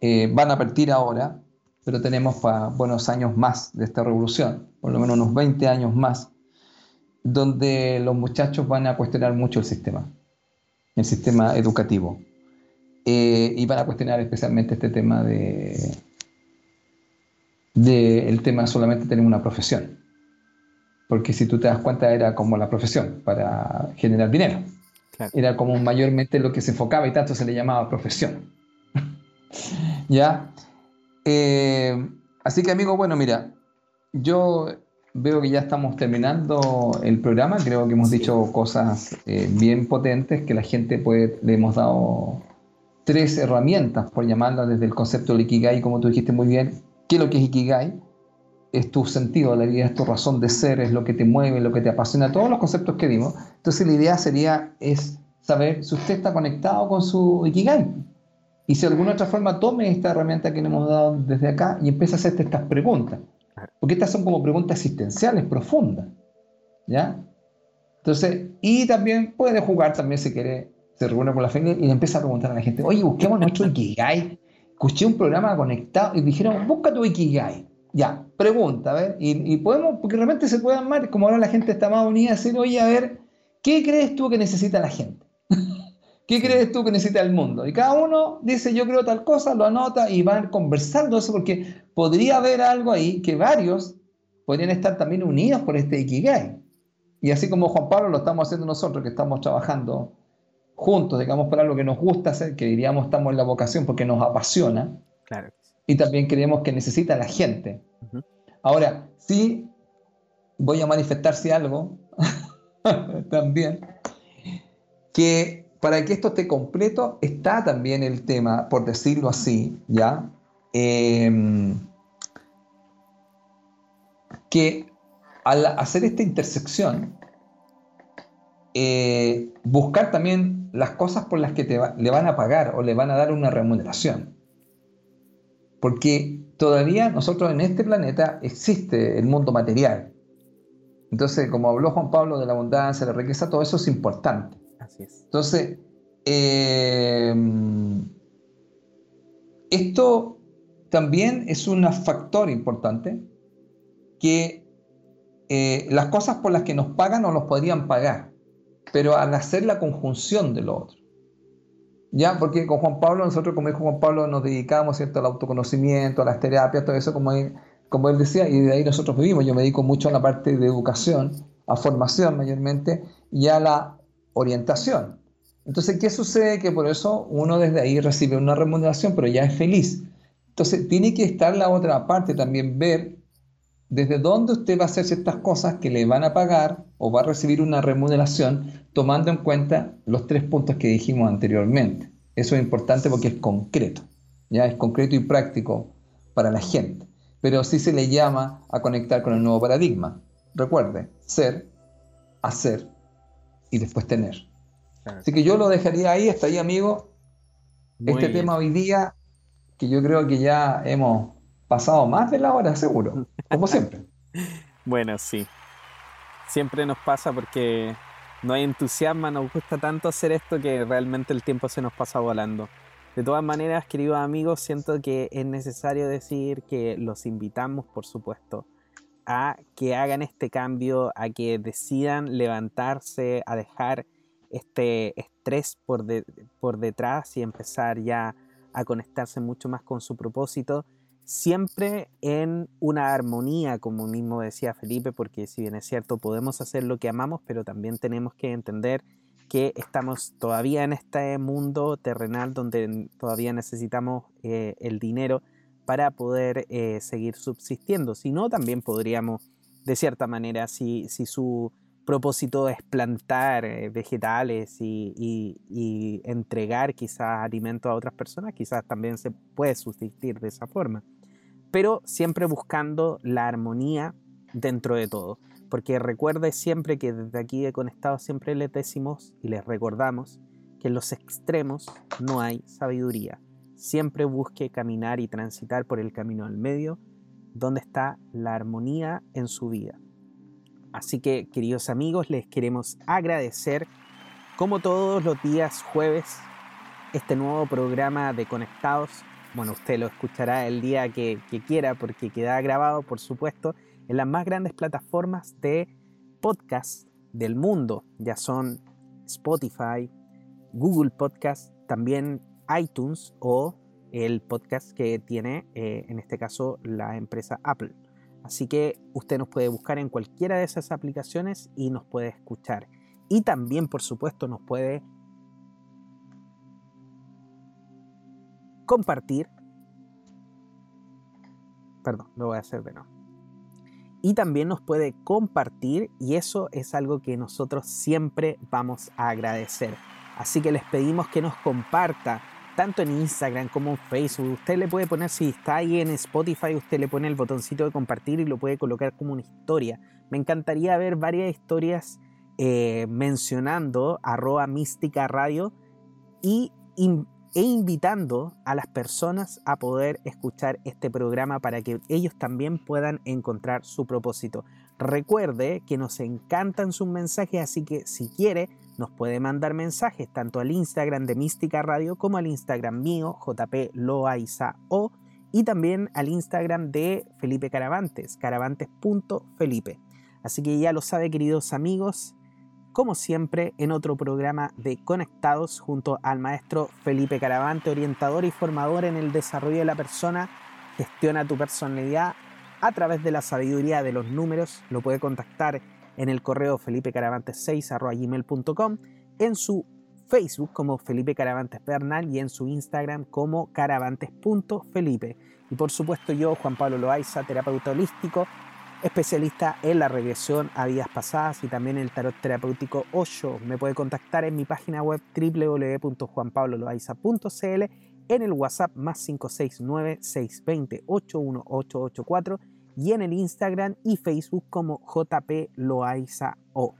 eh, van a partir ahora, pero tenemos para buenos años más de esta revolución, por lo menos unos 20 años más, donde los muchachos van a cuestionar mucho el sistema, el sistema educativo. Eh, y van a cuestionar especialmente este tema de, de el tema solamente tener una profesión. Porque si tú te das cuenta era como la profesión para generar dinero. Era como mayormente lo que se enfocaba y tanto se le llamaba profesión. [LAUGHS] ¿Ya? Eh, así que amigo, bueno, mira, yo veo que ya estamos terminando el programa, creo que hemos dicho cosas eh, bien potentes que la gente puede, le hemos dado tres herramientas, por llamarlas desde el concepto del Ikigai, como tú dijiste muy bien, ¿qué es lo que es Ikigai? Es tu sentido de la vida, es tu razón de ser, es lo que te mueve, lo que te apasiona, todos los conceptos que dimos. Entonces la idea sería es saber si usted está conectado con su Ikigai y si de alguna otra forma tome esta herramienta que le hemos dado desde acá y empiece a hacerte estas preguntas. Porque estas son como preguntas existenciales profundas. ¿Ya? Entonces, y también puede jugar también si quiere, se reúne con la familia y le empieza a preguntar a la gente, oye, busquemos nuestro Ikigai. Escuché un programa conectado y dijeron, busca tu Ikigai. Ya, pregunta, a ver, y, podemos, porque realmente se puede armar, como ahora la gente está más unida, decir, oye, a ver, ¿qué crees tú que necesita la gente? [LAUGHS] ¿Qué crees tú que necesita el mundo? Y cada uno dice, yo creo tal cosa, lo anota y van conversando eso porque podría haber algo ahí que varios podrían estar también unidos por este Ikigai. Y así como Juan Pablo lo estamos haciendo nosotros, que estamos trabajando juntos, digamos, por algo que nos gusta hacer, que diríamos estamos en la vocación porque nos apasiona. Claro. Y también creemos que necesita la gente. Ahora, sí voy a manifestarse algo [LAUGHS] también, que para que esto esté completo, está también el tema, por decirlo así, ¿ya? Em, que al hacer esta intersección, eh, buscar también las cosas por las que te le van a pagar o le van a dar una remuneración. Porque todavía nosotros en este planeta existe el mundo material. Entonces, como habló Juan Pablo de la abundancia, la riqueza, todo eso es importante. Entonces, eh, esto también es un factor importante que eh, las cosas por las que nos pagan no los podrían pagar. pero al hacer la conjunción de lo otro. ¿Ya? Porque con Juan Pablo, nosotros, como dijo Juan Pablo, nos dedicamos ¿cierto? al autoconocimiento, a las terapias, todo eso, como él, como él decía, y de ahí nosotros vivimos. Yo me dedico mucho a la parte de educación, a formación mayormente, y a la orientación. Entonces, ¿qué sucede? Que por eso uno desde ahí recibe una remuneración, pero ya es feliz. Entonces, tiene que estar la otra parte también, ver desde dónde usted va a hacer ciertas cosas que le van a pagar o va a recibir una remuneración, tomando en cuenta los tres puntos que dijimos anteriormente. Eso es importante porque es concreto, ya es concreto y práctico para la gente. Pero sí se le llama a conectar con el nuevo paradigma. Recuerde, ser, hacer y después tener. Así que yo lo dejaría ahí, hasta ahí, amigo. este tema hoy día, que yo creo que ya hemos pasado más de la hora, seguro, como siempre. [LAUGHS] bueno, sí. Siempre nos pasa porque no hay entusiasmo, nos gusta tanto hacer esto que realmente el tiempo se nos pasa volando. De todas maneras, queridos amigos, siento que es necesario decir que los invitamos, por supuesto, a que hagan este cambio, a que decidan levantarse, a dejar este estrés por detrás y empezar ya a conectarse mucho más con su propósito, siempre en una armonía, como mismo decía Felipe, porque si bien es cierto, podemos hacer lo que amamos, pero también tenemos que entender que estamos todavía en este mundo terrenal donde todavía necesitamos eh, el dinero para poder eh, seguir subsistiendo. Si no, también podríamos, de cierta manera, si, su propósito es plantar eh, vegetales y, entregar quizás alimento a otras personas, quizás también se puede subsistir de esa forma. Pero siempre buscando la armonía dentro de todo. Porque recuerde siempre que desde aquí de Conectados siempre les decimos y les recordamos que en los extremos no hay sabiduría. Siempre busque caminar y transitar por el camino al medio, donde está la armonía en su vida. Así que, queridos amigos, les queremos agradecer, como todos los días jueves, este nuevo programa de Conectados. Bueno, usted lo escuchará el día que, quiera porque queda grabado, por supuesto, en las más grandes plataformas de podcast del mundo. Ya son Spotify, Google Podcast, también iTunes o el podcast que tiene, eh, en este caso, la empresa Apple. Así que usted nos puede buscar en cualquiera de esas aplicaciones y nos puede escuchar. Y también, por supuesto, nos puede compartir. Perdón, lo voy a hacer de nuevo. Y también nos puede compartir y eso es algo que nosotros siempre vamos a agradecer. Así que les pedimos que nos comparta tanto en Instagram como en Facebook. Usted le puede poner, si está ahí en Spotify, usted le pone el botoncito de compartir y lo puede colocar como una historia. Me encantaría ver varias historias eh, mencionando arroba mística radio y, e invitando a las personas a poder escuchar este programa para que ellos también puedan encontrar su propósito. Recuerde que nos encantan sus mensajes, así que si quiere nos puede mandar mensajes tanto al Instagram de Mística Radio como al Instagram mío, JP Loaiza O, y también al Instagram de Felipe Caravantes, caravantes.felipe. Así que ya lo sabe, queridos amigos, como siempre, en otro programa de Conectados junto al maestro Felipe Caravante, orientador y formador en el desarrollo de la persona, gestiona tu personalidad a través de la sabiduría de los números. Lo puede contactar en el correo felipecaravantes6.gmail.com, en su Facebook como Felipe Caravantes Bernal y en su Instagram como caravantes.felipe. Y por supuesto yo, Juan Pablo Loaiza, terapeuta holístico, especialista en la regresión a vidas pasadas y también en el tarot terapéutico Osho. Me puede contactar en mi página web www.juanpabloloaiza.cl en el WhatsApp más 569 620 81884 y en el Instagram y Facebook como JP Loaiza O.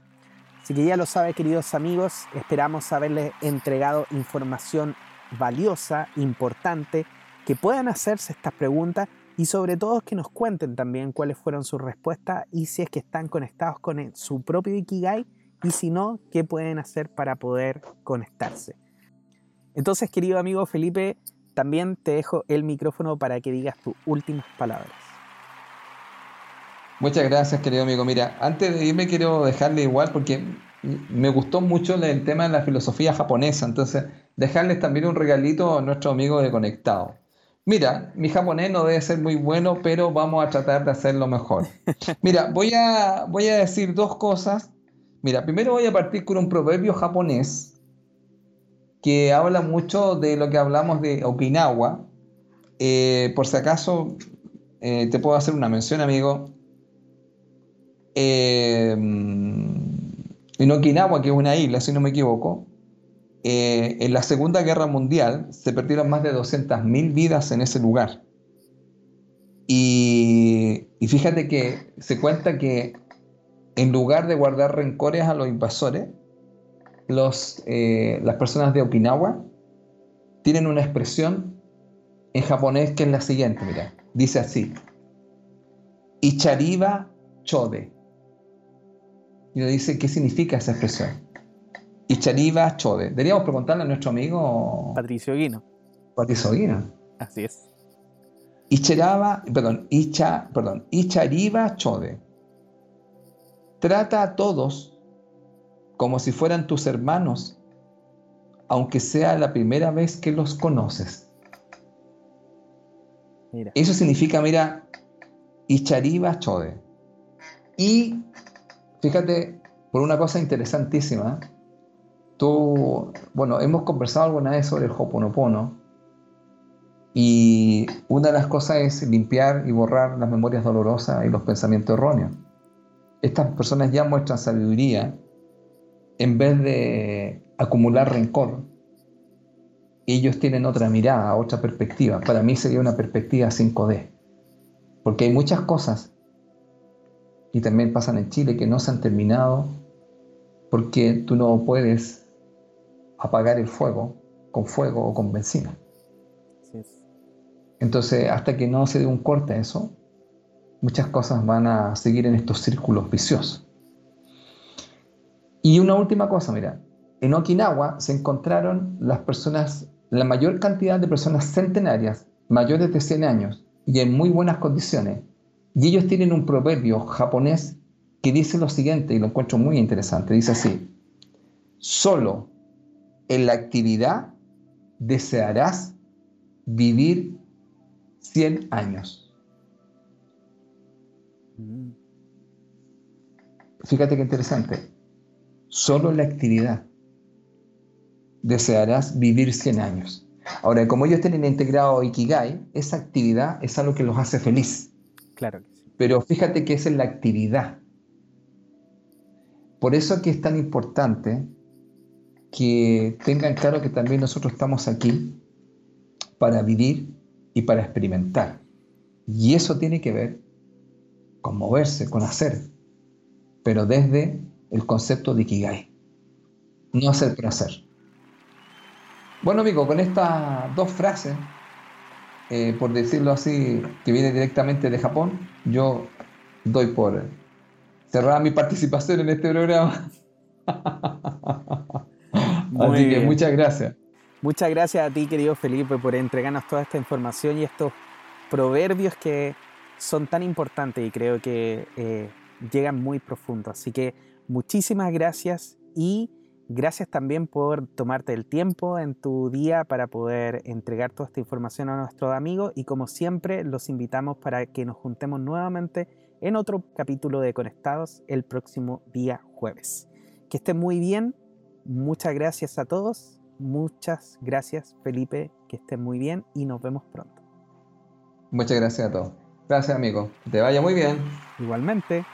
Así que ya lo sabe, queridos amigos, esperamos haberles entregado información valiosa, importante, que puedan hacerse estas preguntas y sobre todo que nos cuenten también cuáles fueron sus respuestas y si es que están conectados con su propio Ikigai y si no, qué pueden hacer para poder conectarse. Entonces, querido amigo Felipe, también te dejo el micrófono para que digas tus últimas palabras. Muchas gracias, querido amigo. Mira, antes de irme quiero dejarle igual porque me gustó mucho el tema de la filosofía japonesa, entonces dejarles también un regalito a nuestro amigo de Conectado. Mira, mi japonés no debe ser muy bueno, pero vamos a tratar de hacerlo mejor. Mira, voy a, voy a decir dos cosas. Mira, primero voy a partir con un proverbio japonés que habla mucho de lo que hablamos de Okinawa. Eh, por si acaso, eh, te puedo hacer una mención, amigo. Eh, en Okinawa, que es una isla, si no me equivoco, eh, en la Segunda Guerra Mundial se perdieron más de 200.000 vidas en ese lugar. Y, fíjate que se cuenta que en lugar de guardar rencores a los invasores, los, eh, las personas de Okinawa tienen una expresión en japonés que es la siguiente, mira, dice así, Ichariba Chode. Y nos dice, ¿qué significa esa expresión? Ichariba Chode. Deberíamos preguntarle a nuestro amigo Patricio Guino. Patricio Guino. Así es. Icharaba, perdón, Icha, perdón, Ichariba Chode. Trata a todos como si fueran tus hermanos, aunque sea la primera vez que los conoces. Mira. Eso significa, mira, Ichariba Chode. Y fíjate, por una cosa interesantísima, Tú, bueno, hemos conversado alguna vez sobre el Hoponopono y una de las cosas es limpiar y borrar las memorias dolorosas y los pensamientos erróneos. Estas personas ya muestran sabiduría en vez de acumular rencor. Ellos tienen otra mirada, otra perspectiva. Para mí sería una perspectiva 5D. Porque hay muchas cosas, y también pasan en Chile, que no se han terminado porque tú no puedes apagar el fuego con fuego o con benzina. Entonces, hasta que no se dé un corte a eso, muchas cosas van a seguir en estos círculos viciosos. Y una última cosa, mira, en Okinawa se encontraron las personas, la mayor cantidad de personas centenarias, mayores de 100 años y en muy buenas condiciones. Y ellos tienen un proverbio japonés que dice lo siguiente, y lo encuentro muy interesante, dice así, solo en la actividad desearás vivir 100 años. Mm. Fíjate qué interesante. Solo en la actividad desearás vivir 100 años. Ahora, como ellos tienen integrado Ikigai, esa actividad es algo que los hace feliz. Claro Pero fíjate que es en la actividad. Por eso que es tan importante que tengan claro que también nosotros estamos aquí para vivir y para experimentar. Y eso tiene que ver con moverse, con hacer, pero desde el concepto de Ikigai. No hacer por hacer. Bueno, amigo, con estas dos frases, eh, por decirlo así, que viene directamente de Japón, yo doy por cerrada mi participación en este programa. [LAUGHS] Así que muchas gracias. Muchas gracias a ti, querido Felipe, por entregarnos toda esta información y estos proverbios que son tan importantes y creo que eh, llegan muy profundo. Así que muchísimas gracias y gracias también por tomarte el tiempo en tu día para poder entregar toda esta información a nuestros amigos y como siempre los invitamos para que nos juntemos nuevamente en otro capítulo de Conectados el próximo día jueves. Que esté muy bien Muchas gracias a todos. Muchas gracias, Felipe. Que estén muy bien y nos vemos pronto. Muchas gracias a todos. Gracias, amigo. Que te vaya muy bien. Igualmente.